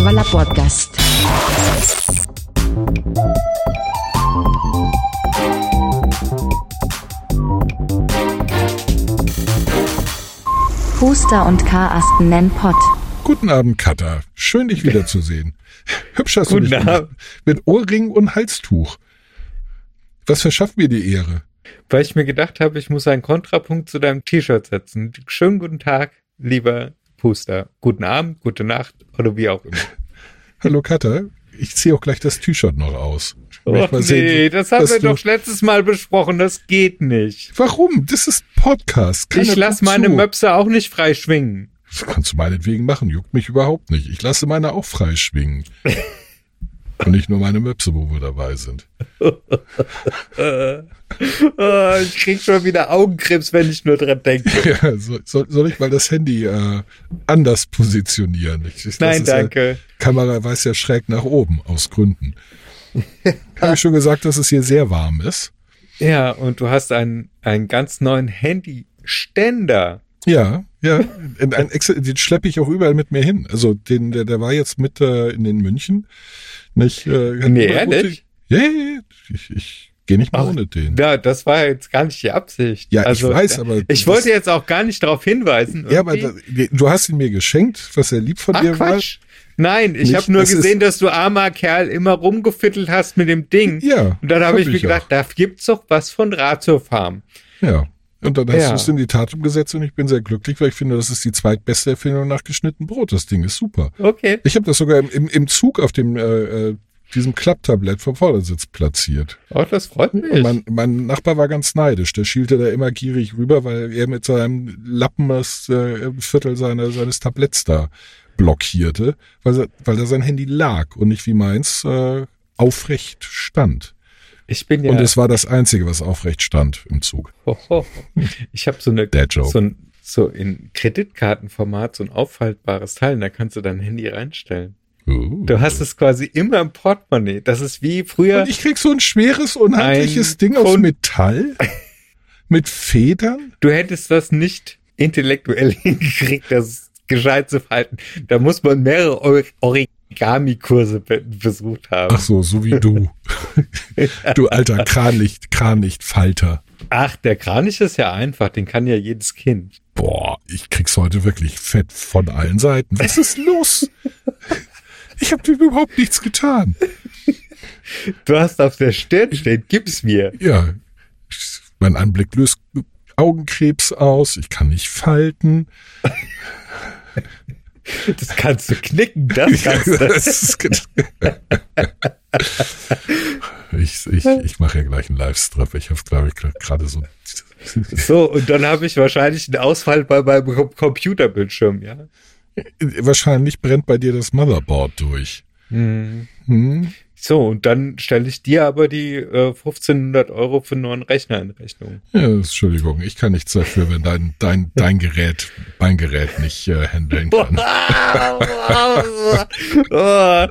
La Podcast. Huster und Karasten nennen Pott. Guten Abend, Katha. Schön, dich wiederzusehen. Hübsch hast du dich gemacht. Mit Ohrring und Halstuch. Was verschafft mir die Ehre? Weil ich mir gedacht habe, ich muss einen Kontrapunkt zu deinem T-Shirt setzen. Schönen guten Tag, lieber Puster. Guten Abend, gute Nacht oder wie auch immer. Hallo, Katha. Ich ziehe auch gleich das T-Shirt noch aus. Och nee, sehen, das haben wir doch letztes Mal besprochen. Das geht nicht. Warum? Das ist Podcast. Keiner ich lasse meine zu. Möpse auch nicht frei schwingen. Das kannst du meinetwegen machen. Juckt mich überhaupt nicht. Ich lasse meine auch frei schwingen. Und nicht nur meine Möpse, wo wir dabei sind. Oh, ich krieg schon wieder Augenkrebs, wenn ich nur dran denke. Ja, soll, soll, ich mal das Handy äh, anders positionieren? Ich, ich, Nein, ist ja- danke. Kamera weiß ja schräg nach oben, aus Gründen. Habe ich schon gesagt, dass es hier sehr warm ist? Ja, und du hast einen, einen ganz neuen Handyständer. Ja, ja. In ein Excel, den schleppe ich auch überall mit mir hin. Also den, der, der war jetzt mit äh, in den München. Nicht, äh, Nee, ehrlich? Ja, ja, ja. Ich, ich gehe nicht mehr Ach, ohne den. Ja, das war jetzt gar nicht die Absicht. Ja, ich also, weiß, aber Ich wollte jetzt auch gar nicht darauf hinweisen. Ja, aber da, du hast ihn mir geschenkt, was sehr lieb von Ach dir war. Quatsch. Nein, ich habe nur das gesehen, dass du armer Kerl immer rumgefittelt hast mit dem Ding. Ja, Und dann habe hab ich mir ich gedacht, da gibt's doch was von Ratio Farm. Ja. Und dann hast Ja. du es in die Tat umgesetzt und ich bin sehr glücklich, weil ich finde, das ist die zweitbeste Erfindung nach geschnitten Brot. Das Ding ist super. Okay. Ich habe das sogar im, im, im Zug auf dem äh, äh, diesem Klapptablett vom Vordersitz platziert. Oh, das freut mich. Und mein, mein Nachbar war ganz neidisch. Der schielte da immer gierig rüber, weil er mit seinem Lappen das äh, Viertel seiner, seines Tabletts da blockierte, weil, weil da sein Handy lag und nicht wie meins äh, aufrecht stand. Ich bin ja. Und es war das Einzige, was aufrecht stand im Zug. Ich habe so eine so, ein, so in Kreditkartenformat so ein auffaltbares Teil, und da kannst du dein Handy reinstellen. Uh. Du hast es quasi immer im Portemonnaie. Das ist wie früher. Und ich krieg so ein schweres, unhandliches Ding aus Metall mit Federn. Du hättest das nicht intellektuell hingekriegt, das gescheit zu falten. Da muss man mehrere Or- Origami-Kurse be besucht haben. Ach so, so wie du. du alter Kranlicht, Kranlichtfalter. Ach, der Kranich ist ja einfach, den kann ja jedes Kind. Boah, ich krieg's heute wirklich fett von allen Seiten. Was ist los? Ich habe dir überhaupt nichts getan. Du hast auf der Stirn stehen, gib's mir. Ja, mein Anblick löst Augenkrebs aus. Ich kann nicht falten. Das kannst du knicken, das kannst du. Das get- ich ich, ich mache ja gleich einen Live-Strip. Ich habe glaube ich gerade so. So, und dann habe ich wahrscheinlich einen Ausfall bei meinem Com- Computerbildschirm, ja. Wahrscheinlich brennt bei dir das Motherboard durch. Hm? So, und dann stelle ich dir aber die äh, 1500 Euro für einen neuen Rechner in Rechnung. Ja, Entschuldigung, ich kann nichts dafür, wenn dein, dein, dein Gerät, mein Gerät nicht äh, handeln kann. oh,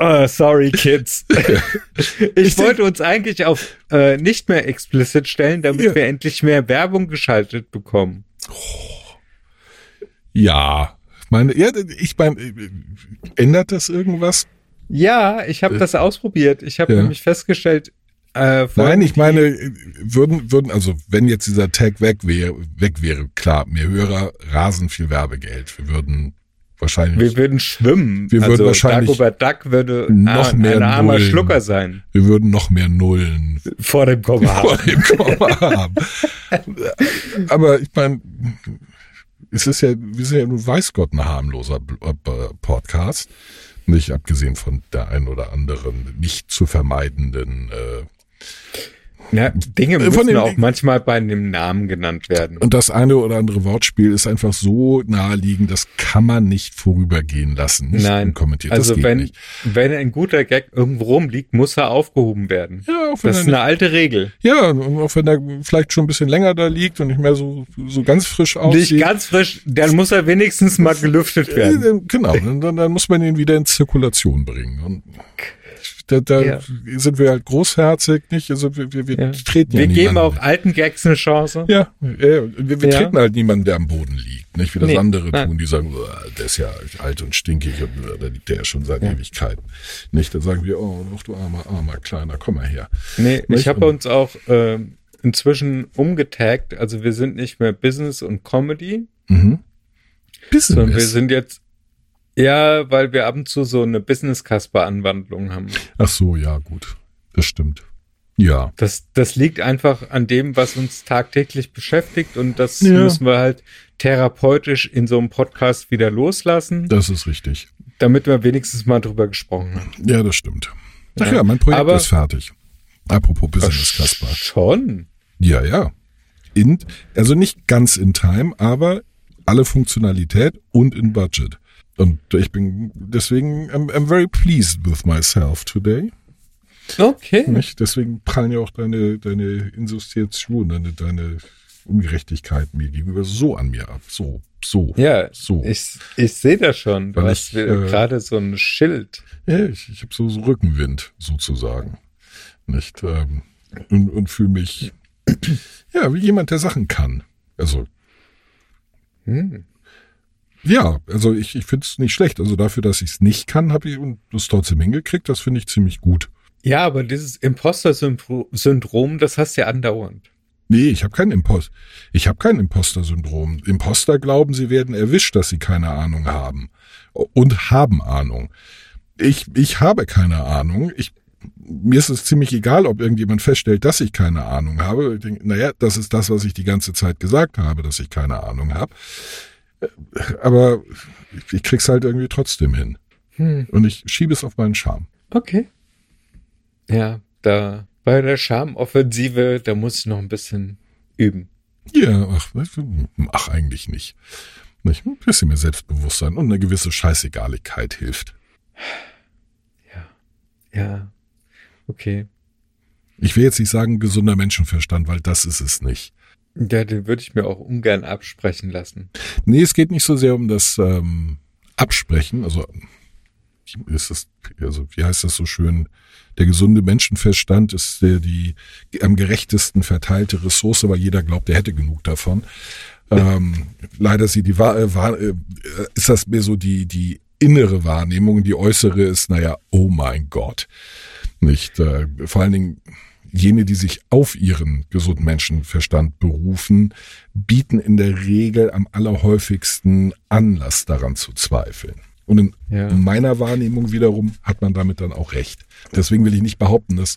oh, sorry, Kids. Ich wollte uns eigentlich auf äh, nicht mehr explicit stellen, damit Ja. wir endlich mehr Werbung geschaltet bekommen. Ja, meine, ja, ich meine, ändert das irgendwas? Ja, ich habe das ausprobiert. Ich habe Ja. nämlich festgestellt, äh, Nein, Folgen, ich meine, würden, würden, also wenn jetzt dieser Tag weg wäre, weg wäre, klar, mehr Hörer rasen viel Werbegeld. Wir würden wahrscheinlich, wir würden schwimmen. Wir würden also wahrscheinlich Dagobert Duck würde noch ein, mehr ein armer Nullen. Schlucker sein wir würden noch mehr Nullen vor dem Komma. vor dem Komma haben. Aber ich meine, es ist ja, wir sind ja nun weiß Gott ein harmloser äh, Podcast. Nicht abgesehen von der ein oder anderen nicht zu vermeidenden äh, Ja, Dinge Äh, müssen dem- auch manchmal bei einem Namen genannt werden. Und das eine oder andere Wortspiel ist einfach so naheliegend, das kann man nicht vorübergehen lassen. Nicht Nein, unkommentiert. also wenn, nicht. wenn ein guter Gag irgendwo rumliegt, muss er aufgehoben werden. Ja, auch wenn Das ist eine alte Regel. Ja, und auch wenn er vielleicht schon ein bisschen länger da liegt und nicht mehr so, so ganz frisch aussieht. Nicht ganz frisch, dann muss er wenigstens mal gelüftet werden. Äh, Genau, dann, dann, dann muss man ihn wieder in Zirkulation bringen. Und Da, da Ja. sind wir halt großherzig, nicht? Also wir, wir, wir Ja. treten ja Wir geben niemanden. auch alten Gags eine Chance. Ja, äh, wir, wir Ja. treten halt niemanden, der am Boden liegt, nicht wie das Nee, andere nein. tun, die sagen, "Uah, der ist ja alt und stinkig und äh, da liegt der ja schon seit Ewigkeiten. Nicht, dann sagen wir, oh, doch, du armer, armer Kleiner, komm mal her. Nee, Nicht? ich habe uns auch ähm, inzwischen umgetaggt. Also wir sind nicht mehr Business und Comedy, Mhm. sondern wir Business. sind jetzt ja, weil wir ab und zu so eine Business-Casper-Anwandlung haben. Ach so, ja, gut. Das stimmt. Ja. Das, das liegt einfach an dem, was uns tagtäglich beschäftigt und das Ja. müssen wir halt therapeutisch in so einem Podcast wieder loslassen, Das ist richtig. damit wir wenigstens mal drüber gesprochen haben. Ja, das stimmt. Ach ja, Ja. mein Projekt Aber- ist fertig. Apropos Business, Ach, Kasper. Schon. Ja, ja. In, also nicht ganz in Time, aber alle Funktionalität und in Budget. Und ich bin deswegen, I'm, I'm very pleased with myself today. Okay. Nicht? Deswegen prallen ja auch deine, deine Insustiation, deine, deine Ungerechtigkeit mir gegenüber so an mir ab. So, so. Ja, So. ich, ich sehe das schon. Du Weil hast äh, gerade so ein Schild. Ja, ich, ich habe so, so Rückenwind sozusagen. Nicht? Ähm, und und fühle mich ja wie jemand, der Sachen kann. Also Hm. Ja, also ich, ich finde es nicht schlecht. Also dafür, dass ich es nicht kann, habe ich und das trotzdem hingekriegt. Das finde ich ziemlich gut. Ja, aber dieses Imposter-Syndrom, das hast du ja andauernd. Nee, ich habe kein Impost. Ich habe kein Imposter-Syndrom. Imposter glauben, sie werden erwischt, dass sie keine Ahnung haben und haben Ahnung. Ich ich habe keine Ahnung. Ich mir ist es ziemlich egal, ob irgendjemand feststellt, dass ich keine Ahnung habe. Ich denke, naja, das ist das, was ich die ganze Zeit gesagt habe, dass ich keine Ahnung habe. Aber ich, ich krieg's halt irgendwie trotzdem hin. Hm. Und ich schiebe es auf meinen Charme. Okay. Ja, da bei der Charmoffensive, da muss ich noch ein bisschen üben. Ja, ach, ach eigentlich nicht. nicht. Ein bisschen mehr Selbstbewusstsein und eine gewisse Scheißegaligkeit hilft. Ja. Okay. Ich will jetzt nicht sagen gesunder Menschenverstand, weil das ist es nicht. Ja, den würde ich mir auch ungern absprechen lassen. Nee, es geht nicht so sehr um das ähm, Absprechen. Also ist das, also wie heißt das so schön? Der gesunde Menschenverstand ist der die am gerechtesten verteilte Ressource, weil jeder glaubt, er hätte genug davon. Ähm, leider sieht die Wahr, äh, äh, ist das mehr so die die innere Wahrnehmung, die äußere ist, naja, oh mein Gott, nicht. Äh, vor allen Dingen jene, die sich auf ihren gesunden Menschenverstand berufen, bieten in der Regel am allerhäufigsten Anlass daran zu zweifeln. Und in Ja. meiner Wahrnehmung wiederum hat man damit dann auch recht. Deswegen will ich nicht behaupten, dass,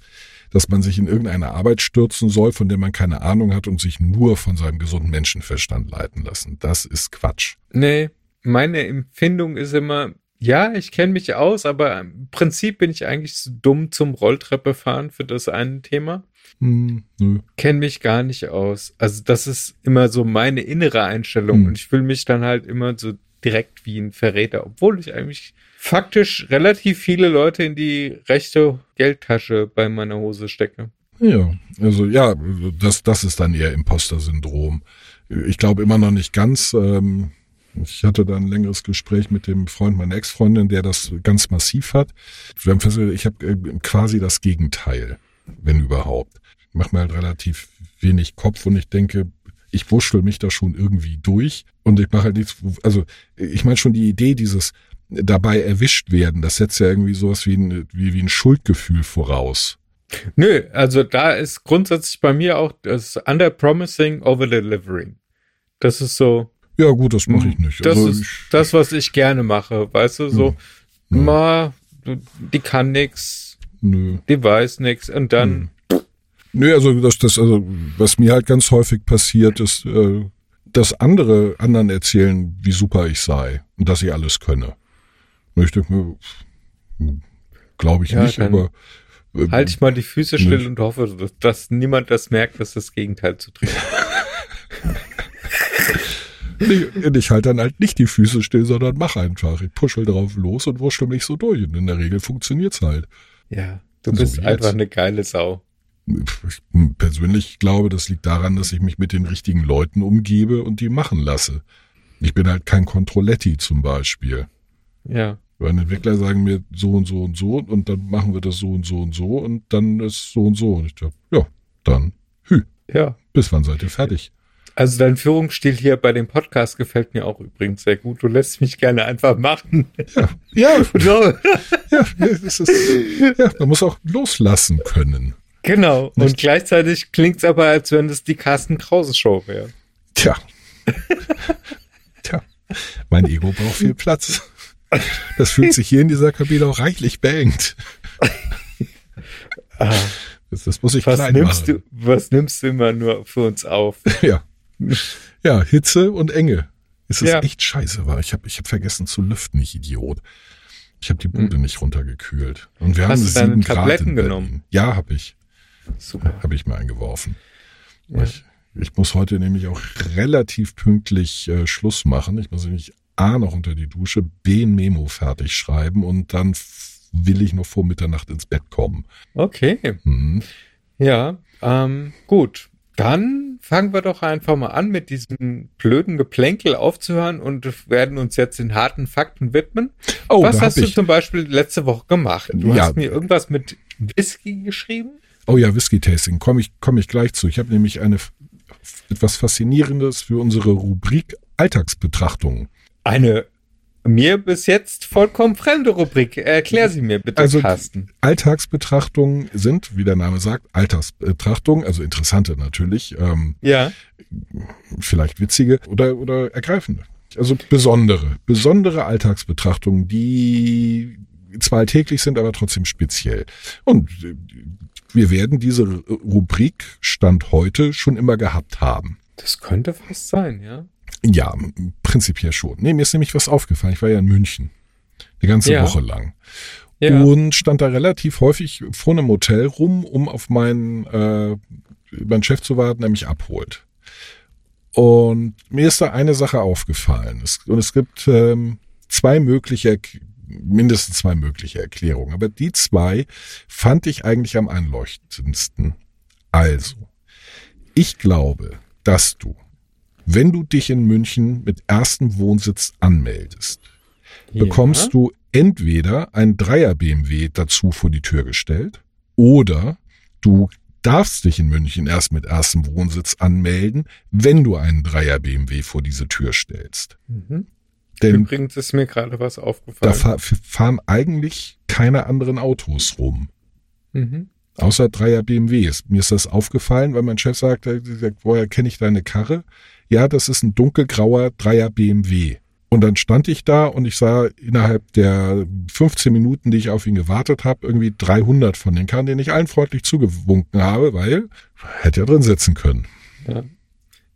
dass man sich in irgendeine Arbeit stürzen soll, von der man keine Ahnung hat und sich nur von seinem gesunden Menschenverstand leiten lassen. Das ist Quatsch. Nee, meine Empfindung ist immer, ja, ich kenne mich aus, aber im Prinzip bin ich eigentlich zu dumm zum Rolltreppe fahren für das eine Thema. Hm, nö. Kenne mich gar nicht aus. Also das ist immer so meine innere Einstellung Hm. und ich fühle mich dann halt immer so direkt wie ein Verräter, obwohl ich eigentlich faktisch relativ viele Leute in die rechte Geldtasche bei meiner Hose stecke. Ja, also ja, das, das ist dann eher Imposter-Syndrom. Ich glaube immer noch nicht ganz. Ähm, ich hatte da ein längeres Gespräch mit dem Freund meiner Ex-Freundin, der das ganz massiv hat. Wir haben festgestellt, ich habe äh, quasi das Gegenteil, wenn überhaupt. Ich mache mir halt relativ wenig Kopf und ich denke, ich wurschtel mich da schon irgendwie durch und ich mache halt nichts. Also ich meine schon die Idee dieses dabei erwischt werden, das setzt ja irgendwie sowas wie ein, wie, wie ein Schuldgefühl voraus. Nö, also da ist grundsätzlich bei mir auch das Underpromising, Overdelivering. Das ist so, Ja gut, das mache ich nicht. Das also ist ich, das, was ich gerne mache, weißt du, so, Ja. ma, die kann nix, nö. die weiß nix und dann, Nö, also das, das, also was mir halt ganz häufig passiert, ist, äh, dass andere anderen erzählen, wie super ich sei und dass ich alles könne. Und ich denke mir, glaube ich Ja, nicht, aber äh, halte ich mal die Füße still Nö. und hoffe, dass, dass niemand das merkt, dass das Gegenteil zu treten. ich, halte dann halt nicht die Füße still, sondern mach einfach. Ich puschel drauf los und wurschtel mich so durch. Und in der Regel funktioniert's halt. Ja, du So bist wie einfach jetzt. eine geile Sau. Ich persönlich glaube, das liegt daran, dass ich mich mit den richtigen Leuten umgebe und die machen lasse. Ich bin halt kein Controletti zum Beispiel. Ja. Ein Entwickler sagen mir so und so und so und dann machen wir das so und so und so und dann ist so und so. Und ich dachte, ja, dann hü. Ja. Bis wann seid ihr fertig? Also dein Führungsstil hier bei dem Podcast gefällt mir auch übrigens sehr gut. Du lässt mich gerne einfach machen. Ja, ja, So. ja, es ist, ja man muss auch loslassen können. Genau. Und Nicht? gleichzeitig klingt's aber, als wenn es die Carsten Krause Show wäre. Tja. Tja, mein Ego braucht viel Platz. Das fühlt sich hier in dieser Kabine auch reichlich beengt. Das, das muss ich Was klein nimmst machen. du, was nimmst du immer nur für uns auf? Ja. Ja, Hitze und Enge. Es ist Ja. echt scheiße, war. Ich habe ich hab vergessen zu lüften, ich Idiot. Ich habe die Bude nicht runtergekühlt. Und wir Hm. Hast haben du deine sieben Grad Tabletten in Berlin. genommen? Ja, habe ich. Super. Habe ich mir eingeworfen. Ja. Ich, ich muss heute nämlich auch relativ pünktlich äh, Schluss machen. Ich muss nämlich A noch unter die Dusche, B ein Memo fertig schreiben und dann will ich noch vor Mitternacht ins Bett kommen. Okay. Mhm. Ja, ähm, gut. Dann fangen wir doch einfach mal an, mit diesem blöden Geplänkel aufzuhören und werden uns jetzt den harten Fakten widmen. Oh, Was hast du ich. zum Beispiel letzte Woche gemacht? Du Ja. hast mir irgendwas mit Whisky geschrieben? Oh ja, Whisky-Tasting, komme ich, komm ich gleich zu. Ich habe nämlich eine etwas Faszinierendes für unsere Rubrik Alltagsbetrachtungen. Eine mir bis jetzt vollkommen fremde Rubrik. Erklär sie mir bitte, Also- Carsten. Alltagsbetrachtungen sind, wie der Name sagt, Alltagsbetrachtungen, also interessante natürlich, ähm, Ja. vielleicht witzige oder, oder ergreifende. Also besondere, besondere Alltagsbetrachtungen, die zwar alltäglich sind, aber trotzdem speziell. Und äh, wir werden diese Rubrik Stand heute schon immer gehabt haben. Das könnte fast sein, ja. Ja, prinzipiell schon. Nee, mir ist nämlich was aufgefallen. Ich war ja in München. Eine ganze Ja. Woche lang. Ja. Und stand da relativ häufig vor einem Hotel rum, um auf meinen, äh, meinen Chef zu warten, der mich abholt. Und mir ist da eine Sache aufgefallen. Es, und es gibt ähm, zwei mögliche, mindestens zwei mögliche Erklärungen. Aber die zwei fand ich eigentlich am einleuchtendsten. Also, ich glaube, dass du, wenn du dich in München mit erstem Wohnsitz anmeldest, bekommst ja. du entweder ein Dreier BMW dazu vor die Tür gestellt oder du darfst dich in München erst mit erstem Wohnsitz anmelden, wenn du einen Dreier BMW vor diese Tür stellst. Mhm. Denn Übrigens ist mir gerade was da aufgefallen. fahr, fahren eigentlich keine anderen Autos rum. Mhm. Außer Dreier BMWs. Mir ist das aufgefallen, weil mein Chef sagte, er sagt, woher kenne ich deine Karre? Ja, das ist ein dunkelgrauer Dreier BMW. Und dann stand ich da und ich sah innerhalb der 15 Minuten, die ich auf ihn gewartet habe, irgendwie 300 von den Karren, denen ich allen freundlich zugewunken habe, weil hätte ja drin sitzen können. Ja.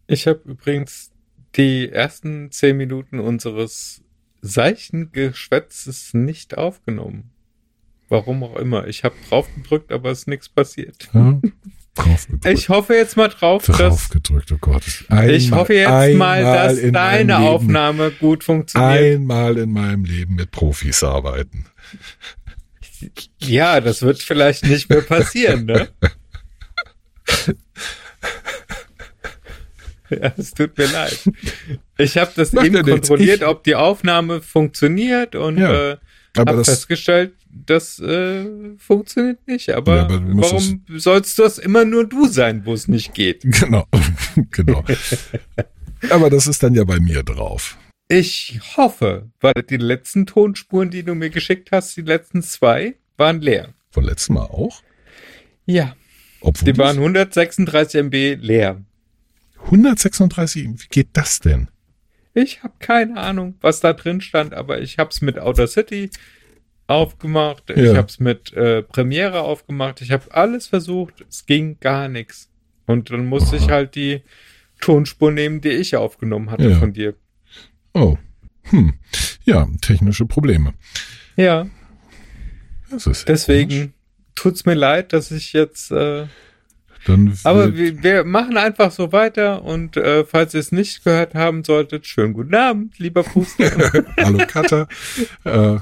Ich habe übrigens die ersten zehn Minuten unseres seichten Geschwätzes nicht aufgenommen. Warum auch immer. Ich habe drauf gedrückt, aber es ist nichts passiert. Ja. Ich hoffe jetzt mal drauf, dass gedrückt, oh Gott. Einmal, ich hoffe jetzt mal, dass deine Aufnahme gut funktioniert. Einmal in meinem Leben mit Profis arbeiten. Ja, das wird vielleicht nicht mehr passieren, ne? Ja, es tut mir leid. Ich habe das Macht eben nichts. kontrolliert, Ich- ob die Aufnahme funktioniert und Ja, äh, aber habe das- festgestellt, das äh, funktioniert nicht. Aber, Ja, aber du warum sollst das immer nur du sein, wo es nicht geht? Genau, genau. Aber das ist dann ja bei mir drauf. Ich hoffe, weil die letzten Tonspuren, die du mir geschickt hast, die letzten zwei, waren leer. Von letztem Mal auch? Ja, Obwohl die waren das- 136 MB leer. 136, wie geht das denn? Ich habe keine Ahnung, was da drin stand, aber ich habe es mit Outer City aufgemacht. Ich Ja. habe es mit äh, Premiere aufgemacht. Ich habe alles versucht. Es ging gar nichts. Und dann musste ich halt die Tonspur nehmen, die ich aufgenommen hatte Ja. von dir. Oh, hm. Ja, technische Probleme. Ja, Das ist ja komisch. deswegen tut's mir leid, dass ich jetzt. Äh, Dann aber wir, wir machen einfach so weiter und äh, falls ihr es nicht gehört haben solltet, schönen guten Abend, lieber Fußball. Hallo Cutter. äh,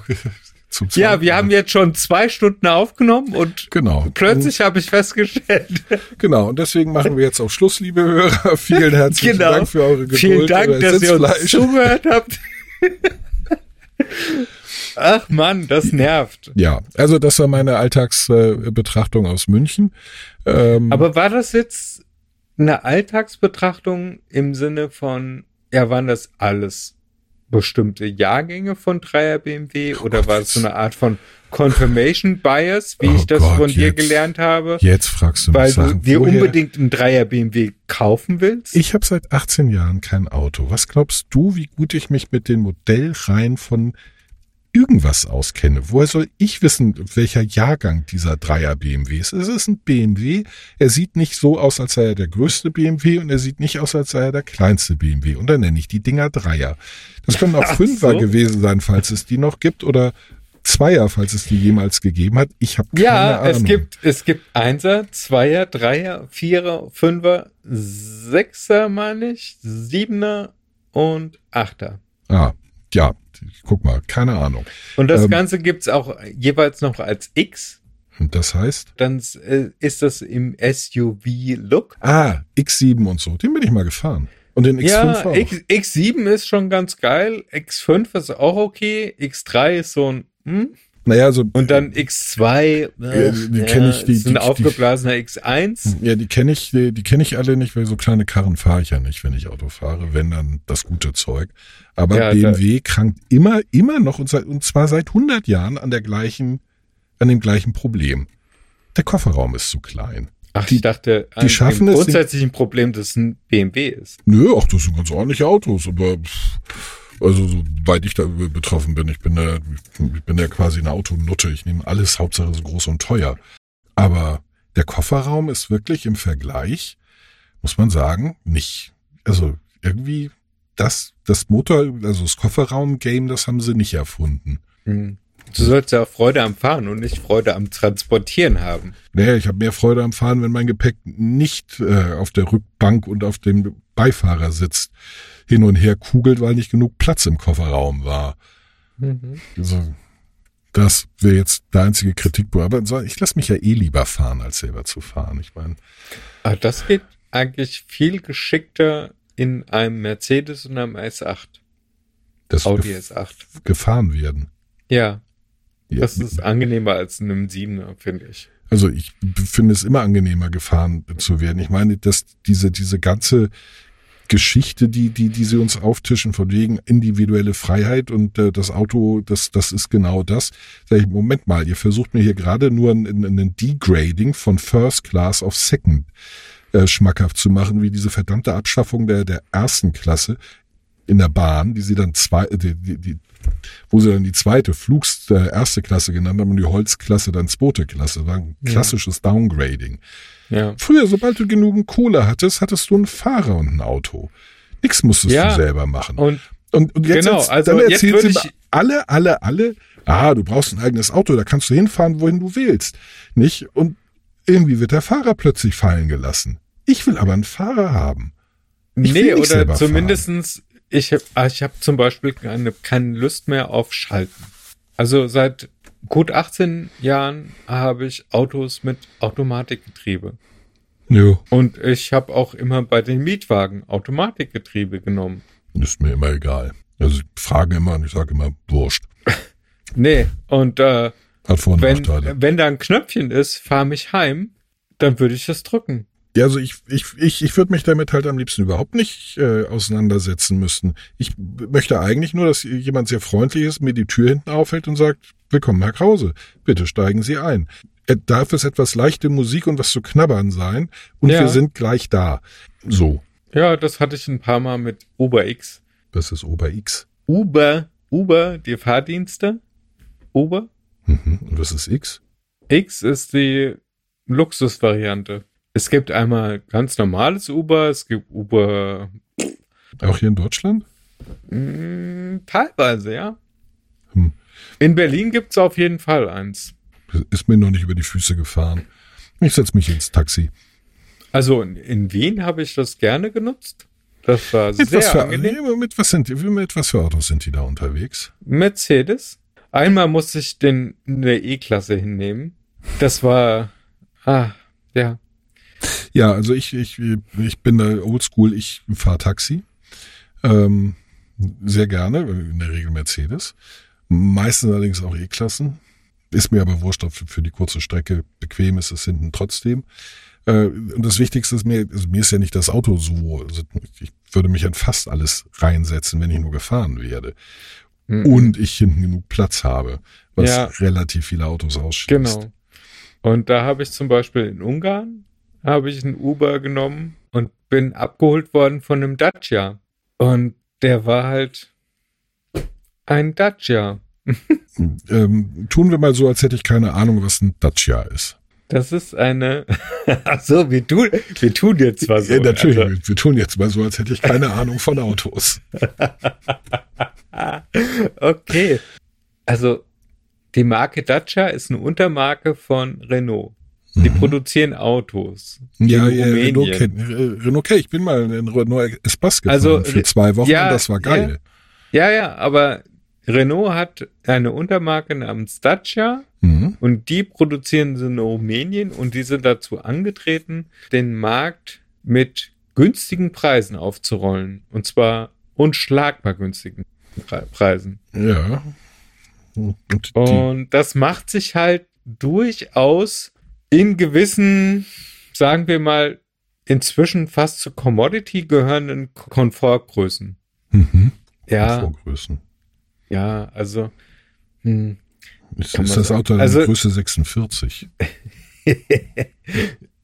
ja, wir haben jetzt schon zwei Stunden aufgenommen und Genau. plötzlich habe ich festgestellt. Genau, und deswegen machen wir jetzt auch Schluss, liebe Hörer. Vielen herzlichen Genau. Dank für eure Geduld. Vielen Dank, euer dass ihr uns zugehört habt. Ach Mann, das nervt. Ja, also das war meine Alltagsbetrachtung aus München. Ähm, Aber war das jetzt eine Alltagsbetrachtung im Sinne von, ja, waren das alles bestimmte Jahrgänge von Dreier BMW Oh oder Gott, war es so eine Art von Confirmation Bias, wie Oh ich das Gott, von dir jetzt- gelernt habe, jetzt fragst du mich weil du Sachen. dir Woher- unbedingt einen Dreier BMW kaufen willst? Ich habe seit 18 Jahren kein Auto. Was glaubst du, wie gut ich mich mit den Modellreihen von irgendwas auskenne? Woher soll ich wissen, welcher Jahrgang dieser Dreier BMW ist? Es ist ein BMW. Er sieht nicht so aus, als sei er der größte BMW und er sieht nicht aus, als sei er der kleinste BMW. Und dann nenne ich die Dinger Dreier. Das können auch Ach Fünfer so. gewesen sein, falls es die noch gibt oder Zweier, falls es die jemals gegeben hat. Ich habe keine Ja, Ahnung. es gibt, es gibt Einser, Zweier, Dreier, Vierer, Fünfer, Sechser, meine ich, Siebener und Achter. Ah, ja, guck mal, keine Ahnung. Und das Ähm. Ganze gibt's auch jeweils noch als X. Und das heißt? Dann äh, ist das im SUV-Look. Ah, X7 und so. Den bin ich mal gefahren. Und den X5 Ja, auch. X, X7 ist schon ganz geil. X5 ist auch okay. X3 ist so ein, hm? Naja, so. Und dann X2, Ja, die kenn ich, die- ist ein die- die- aufgeblasener X1. Ja, die kenne ich, die, die kenne ich alle nicht, weil so kleine Karren fahre ich ja nicht, wenn ich Auto fahre, wenn dann das gute Zeug. Aber Ja, BMW krankt immer, immer noch und, seit, und zwar seit 100 Jahren an der gleichen, an dem gleichen Problem. Der Kofferraum ist zu klein. Ach, Die- ich dachte, die schaffen es- grundsätzlich ein Problem, dass es ein BMW ist. Nö, ach, das sind ganz ordentliche Autos, aber pff, also soweit ich da betroffen bin, ich bin da, ich bin ja quasi eine Autonutte. Ich nehme alles, Hauptsache so groß und teuer. Aber der Kofferraum ist wirklich im Vergleich, muss man sagen, nicht. Also irgendwie das, das Motor, also das Kofferraum-Game, das haben sie nicht erfunden. Hm. Du sollst ja auch Freude am Fahren und nicht Freude am Transportieren haben. Naja, ich habe mehr Freude am Fahren, wenn mein Gepäck nicht äh, auf der Rückbank und auf dem Beifahrersitz hin und her kugelt, weil nicht genug Platz im Kofferraum war. Also, das wäre jetzt der einzige Kritikpunkt. Aber ich lasse mich ja eh lieber fahren, als selber zu fahren. Ich meine, Aber das geht eigentlich viel geschickter in einem Mercedes und einem S8. das Audi gef S8. gefahren werden. Ja, Ja, das ist angenehmer als in einem 7er, finde ich. Also ich finde es immer angenehmer, gefahren zu werden. Ich meine, dass diese, diese ganze Geschichte, die, die, die sie uns auftischen, von wegen individuelle Freiheit und äh, das Auto, das, das ist genau das. Sag ich, Moment mal, ihr versucht mir hier gerade nur ein, ein, Degrading von First Class auf Second äh, schmackhaft zu machen, wie diese verdammte Abschaffung der, der ersten Klasse in der Bahn, die sie dann zwei, äh, die, die, die, wo sie dann die zweite Flugs äh, erste Klasse genannt haben und die Holzklasse dann zweite Klasse. War ein Ja. klassisches Downgrading. Ja. Früher, sobald du genügend Kohle hattest, hattest du einen Fahrer und ein Auto. Nix musstest Ja. du selber machen. Und Und, und jetzt, Genau, also dann erzählt sie ich- alle, alle, alle, ah, du brauchst ein eigenes Auto, da kannst du hinfahren, wohin du willst. Nicht? Und irgendwie wird der Fahrer plötzlich fallen gelassen. Ich will aber einen Fahrer haben. Ich nee, oder zumindestens ich habe ich hab zum Beispiel keine, keine Lust mehr auf Schalten. Also seit gut 18 Jahren habe ich Autos mit Automatikgetriebe. Ja, Und ich habe auch immer bei den Mietwagen Automatikgetriebe genommen. ist mir immer egal. Also ich frage immer und ich sage immer, wurscht. Nee, und äh, wenn, wenn da ein Knöpfchen ist, fahr mich heim, dann würde ich das drücken. Ja, also ich, ich, ich, ich würde mich damit halt am liebsten überhaupt nicht äh, auseinandersetzen müssen. Ich möchte eigentlich nur, dass jemand sehr freundlich ist, mir die Tür hinten aufhält und sagt, willkommen Herr Krause, bitte steigen Sie ein. Äh, Darf es etwas leichte Musik und was zu knabbern sein und Ja. wir sind gleich da. So, Ja, das hatte ich ein paar Mal mit Uber X. das ist Ober X. Uber, Uber, die Fahrdienste. Uber. Mhm. Und was ist X? X ist die Luxusvariante. Es gibt einmal ganz normales Uber, es gibt Uber Auch hier in Deutschland? mh, teilweise, ja. Hm. In Berlin gibt's auf jeden Fall eins. Ist mir noch nicht über die Füße gefahren. Ich setz mich ins Taxi. Also in, in Wien habe ich das gerne genutzt. Das war Mit was, sehr für, angenehm. nee, mit, was sind, die- mit was für Autos sind die da unterwegs? Mercedes. Einmal musste ich den in der E-Klasse hinnehmen. Das war, ah, ja. Ja, also ich, ich, ich bin da oldschool, ich fahre Taxi. Ähm, sehr gerne, in der Regel Mercedes. Meistens allerdings auch E-Klassen. Ist mir aber wurscht, ob für die kurze Strecke bequem ist es hinten trotzdem. Äh, und das Wichtigste ist mir, also mir ist ja nicht das Auto so, also ich würde mich an fast alles reinsetzen, wenn ich nur gefahren werde. Mhm. Und ich hinten genug Platz habe, was Ja. relativ viele Autos ausschließt. Genau. Und da habe ich zum Beispiel in Ungarn habe ich einen Uber genommen und bin abgeholt worden von einem Dacia. Und der war halt ein Dacia. Ähm, tun wir mal so, als hätte ich keine Ahnung, was ein Dacia ist. Das ist eine. Ach so, wir tun, wir tun jetzt was. so. ja, natürlich, Also, wir, wir tun jetzt mal so, als hätte ich keine Ahnung von Autos. okay. Also, die Marke Dacia ist eine Untermarke von Renault. Die Mhm. produzieren Autos. Ja, ja. Renault kennt, äh, Renault kennt. Ich bin mal in Renault Espace gefahren Also, für zwei Wochen ja, und das war geil. Ja, ja, aber Renault hat eine Untermarke namens Dacia Mhm. und die produzieren sie in Rumänien und die sind dazu angetreten, den Markt mit günstigen Preisen aufzurollen. Und zwar unschlagbar günstigen Pre Preisen. Ja. Und Und das macht sich halt durchaus in gewissen, sagen wir mal, inzwischen fast zur Commodity gehörenden Komfortgrößen. mhm. Ja, Vorgrößen. ja, also hm, Ist, ist das. Auto also, Größe 46?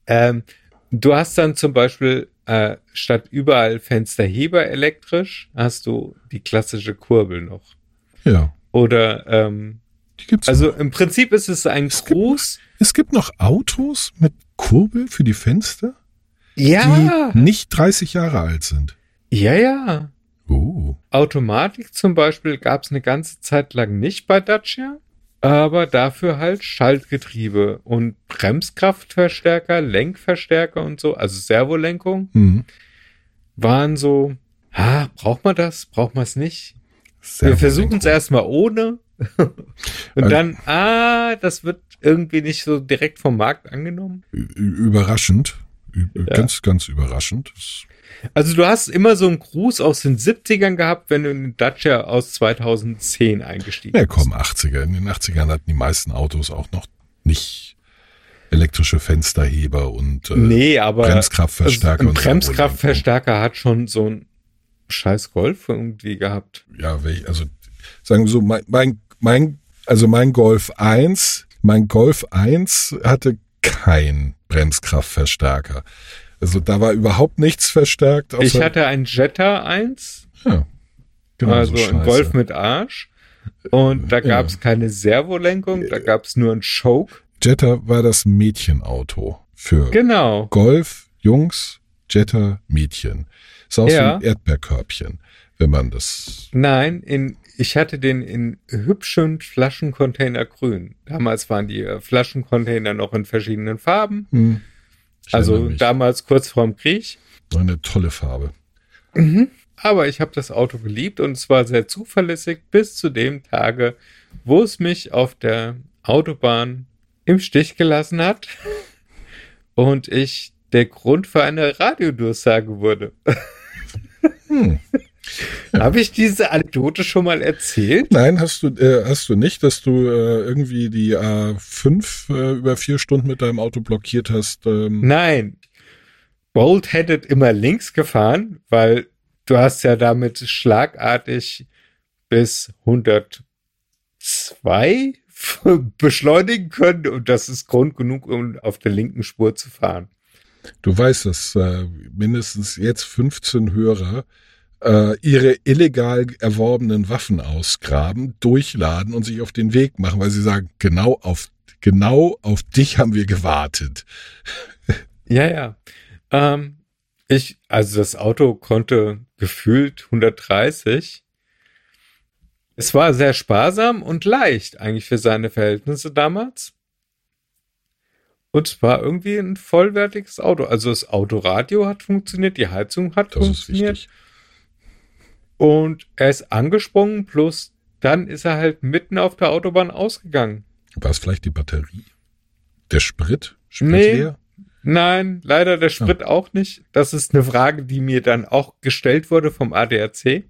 ähm, du hast dann zum Beispiel äh, statt überall Fensterheber elektrisch, hast du die klassische Kurbel noch. Ja. Oder ähm, Die gibt's also noch. im Prinzip ist es ein Es gibt- Gruß. Es gibt noch Autos mit Kurbel für die Fenster, Ja, die nicht 30 Jahre alt sind. ja, ja. Oh. Automatik zum Beispiel gab es eine ganze Zeit lang nicht bei Dacia, aber dafür halt Schaltgetriebe und Bremskraftverstärker, Lenkverstärker und so, also Servolenkung, Mhm. waren so, ah, braucht man das, braucht man es nicht? Wir versuchen es erstmal ohne und Also- dann, ah, das wird irgendwie nicht so direkt vom Markt angenommen. Überraschend. Ü- Ganz, ganz überraschend. Also du hast immer so einen Gruß aus den 70ern gehabt, wenn du in den Dacia aus 2010 eingestiegen Ja, bist. komm, 80er. In den 80ern hatten die meisten Autos auch noch nicht elektrische Fensterheber und äh, Nee, aber Bremskraftverstärker also ein und Bremskraftverstärker hat schon so ein scheiß Golf irgendwie gehabt. ja, also sagen wir so, mein, mein, mein, also mein Golf 1, mein Golf 1 hatte kein Bremskraftverstärker. Also da war überhaupt nichts verstärkt. Ich hatte einen Jetta 1, ja, genau also so ein. Golf mit Arsch. Und da Ja. gab es keine Servolenkung, da gab es nur einen Choke. Jetta war das Mädchenauto für Genau. Golf, Jungs, Jetta, Mädchen. Ist auch so Ja. ein Erdbeerkörbchen, wenn man das. Nein, in, ich hatte den in hübschen Flaschencontainer grün. Damals waren die äh, Flaschencontainer noch in verschiedenen Farben. Hm, Also damals kurz vorm Krieg. eine tolle Farbe. Aber ich habe das Auto geliebt und es war sehr zuverlässig bis zu dem Tage, wo es mich auf der Autobahn im Stich gelassen hat und ich der Grund für eine Radiodurchsage wurde. Hm. Habe ich diese Anekdote schon mal erzählt? Nein, hast du, äh, hast du nicht, dass du äh, irgendwie die A5 äh, über vier Stunden mit deinem Auto blockiert hast? Ähm, Nein. Bold-headed immer links gefahren, weil du hast ja damit schlagartig bis 102 beschleunigen können und das ist Grund genug, um auf der linken Spur zu fahren. Du weißt, dass äh, mindestens jetzt 15 Hörer äh, ihre illegal erworbenen Waffen ausgraben, durchladen und sich auf den Weg machen, weil sie sagen, genau auf, genau auf dich haben wir gewartet. Ja, ja. Ähm, ich, also das Auto konnte gefühlt 130. Es war sehr sparsam und leicht eigentlich für seine Verhältnisse damals. Und es war irgendwie ein vollwertiges Auto. Also das Autoradio hat funktioniert, die Heizung hat Das ist funktioniert. wichtig. Und er ist angesprungen, plus dann ist er halt mitten auf der Autobahn ausgegangen. War es vielleicht die Batterie? Der Sprit? Sprit Nee. leer? Nein, leider der Sprit auch nicht. Das ist eine Frage, die mir dann auch gestellt wurde vom ADAC.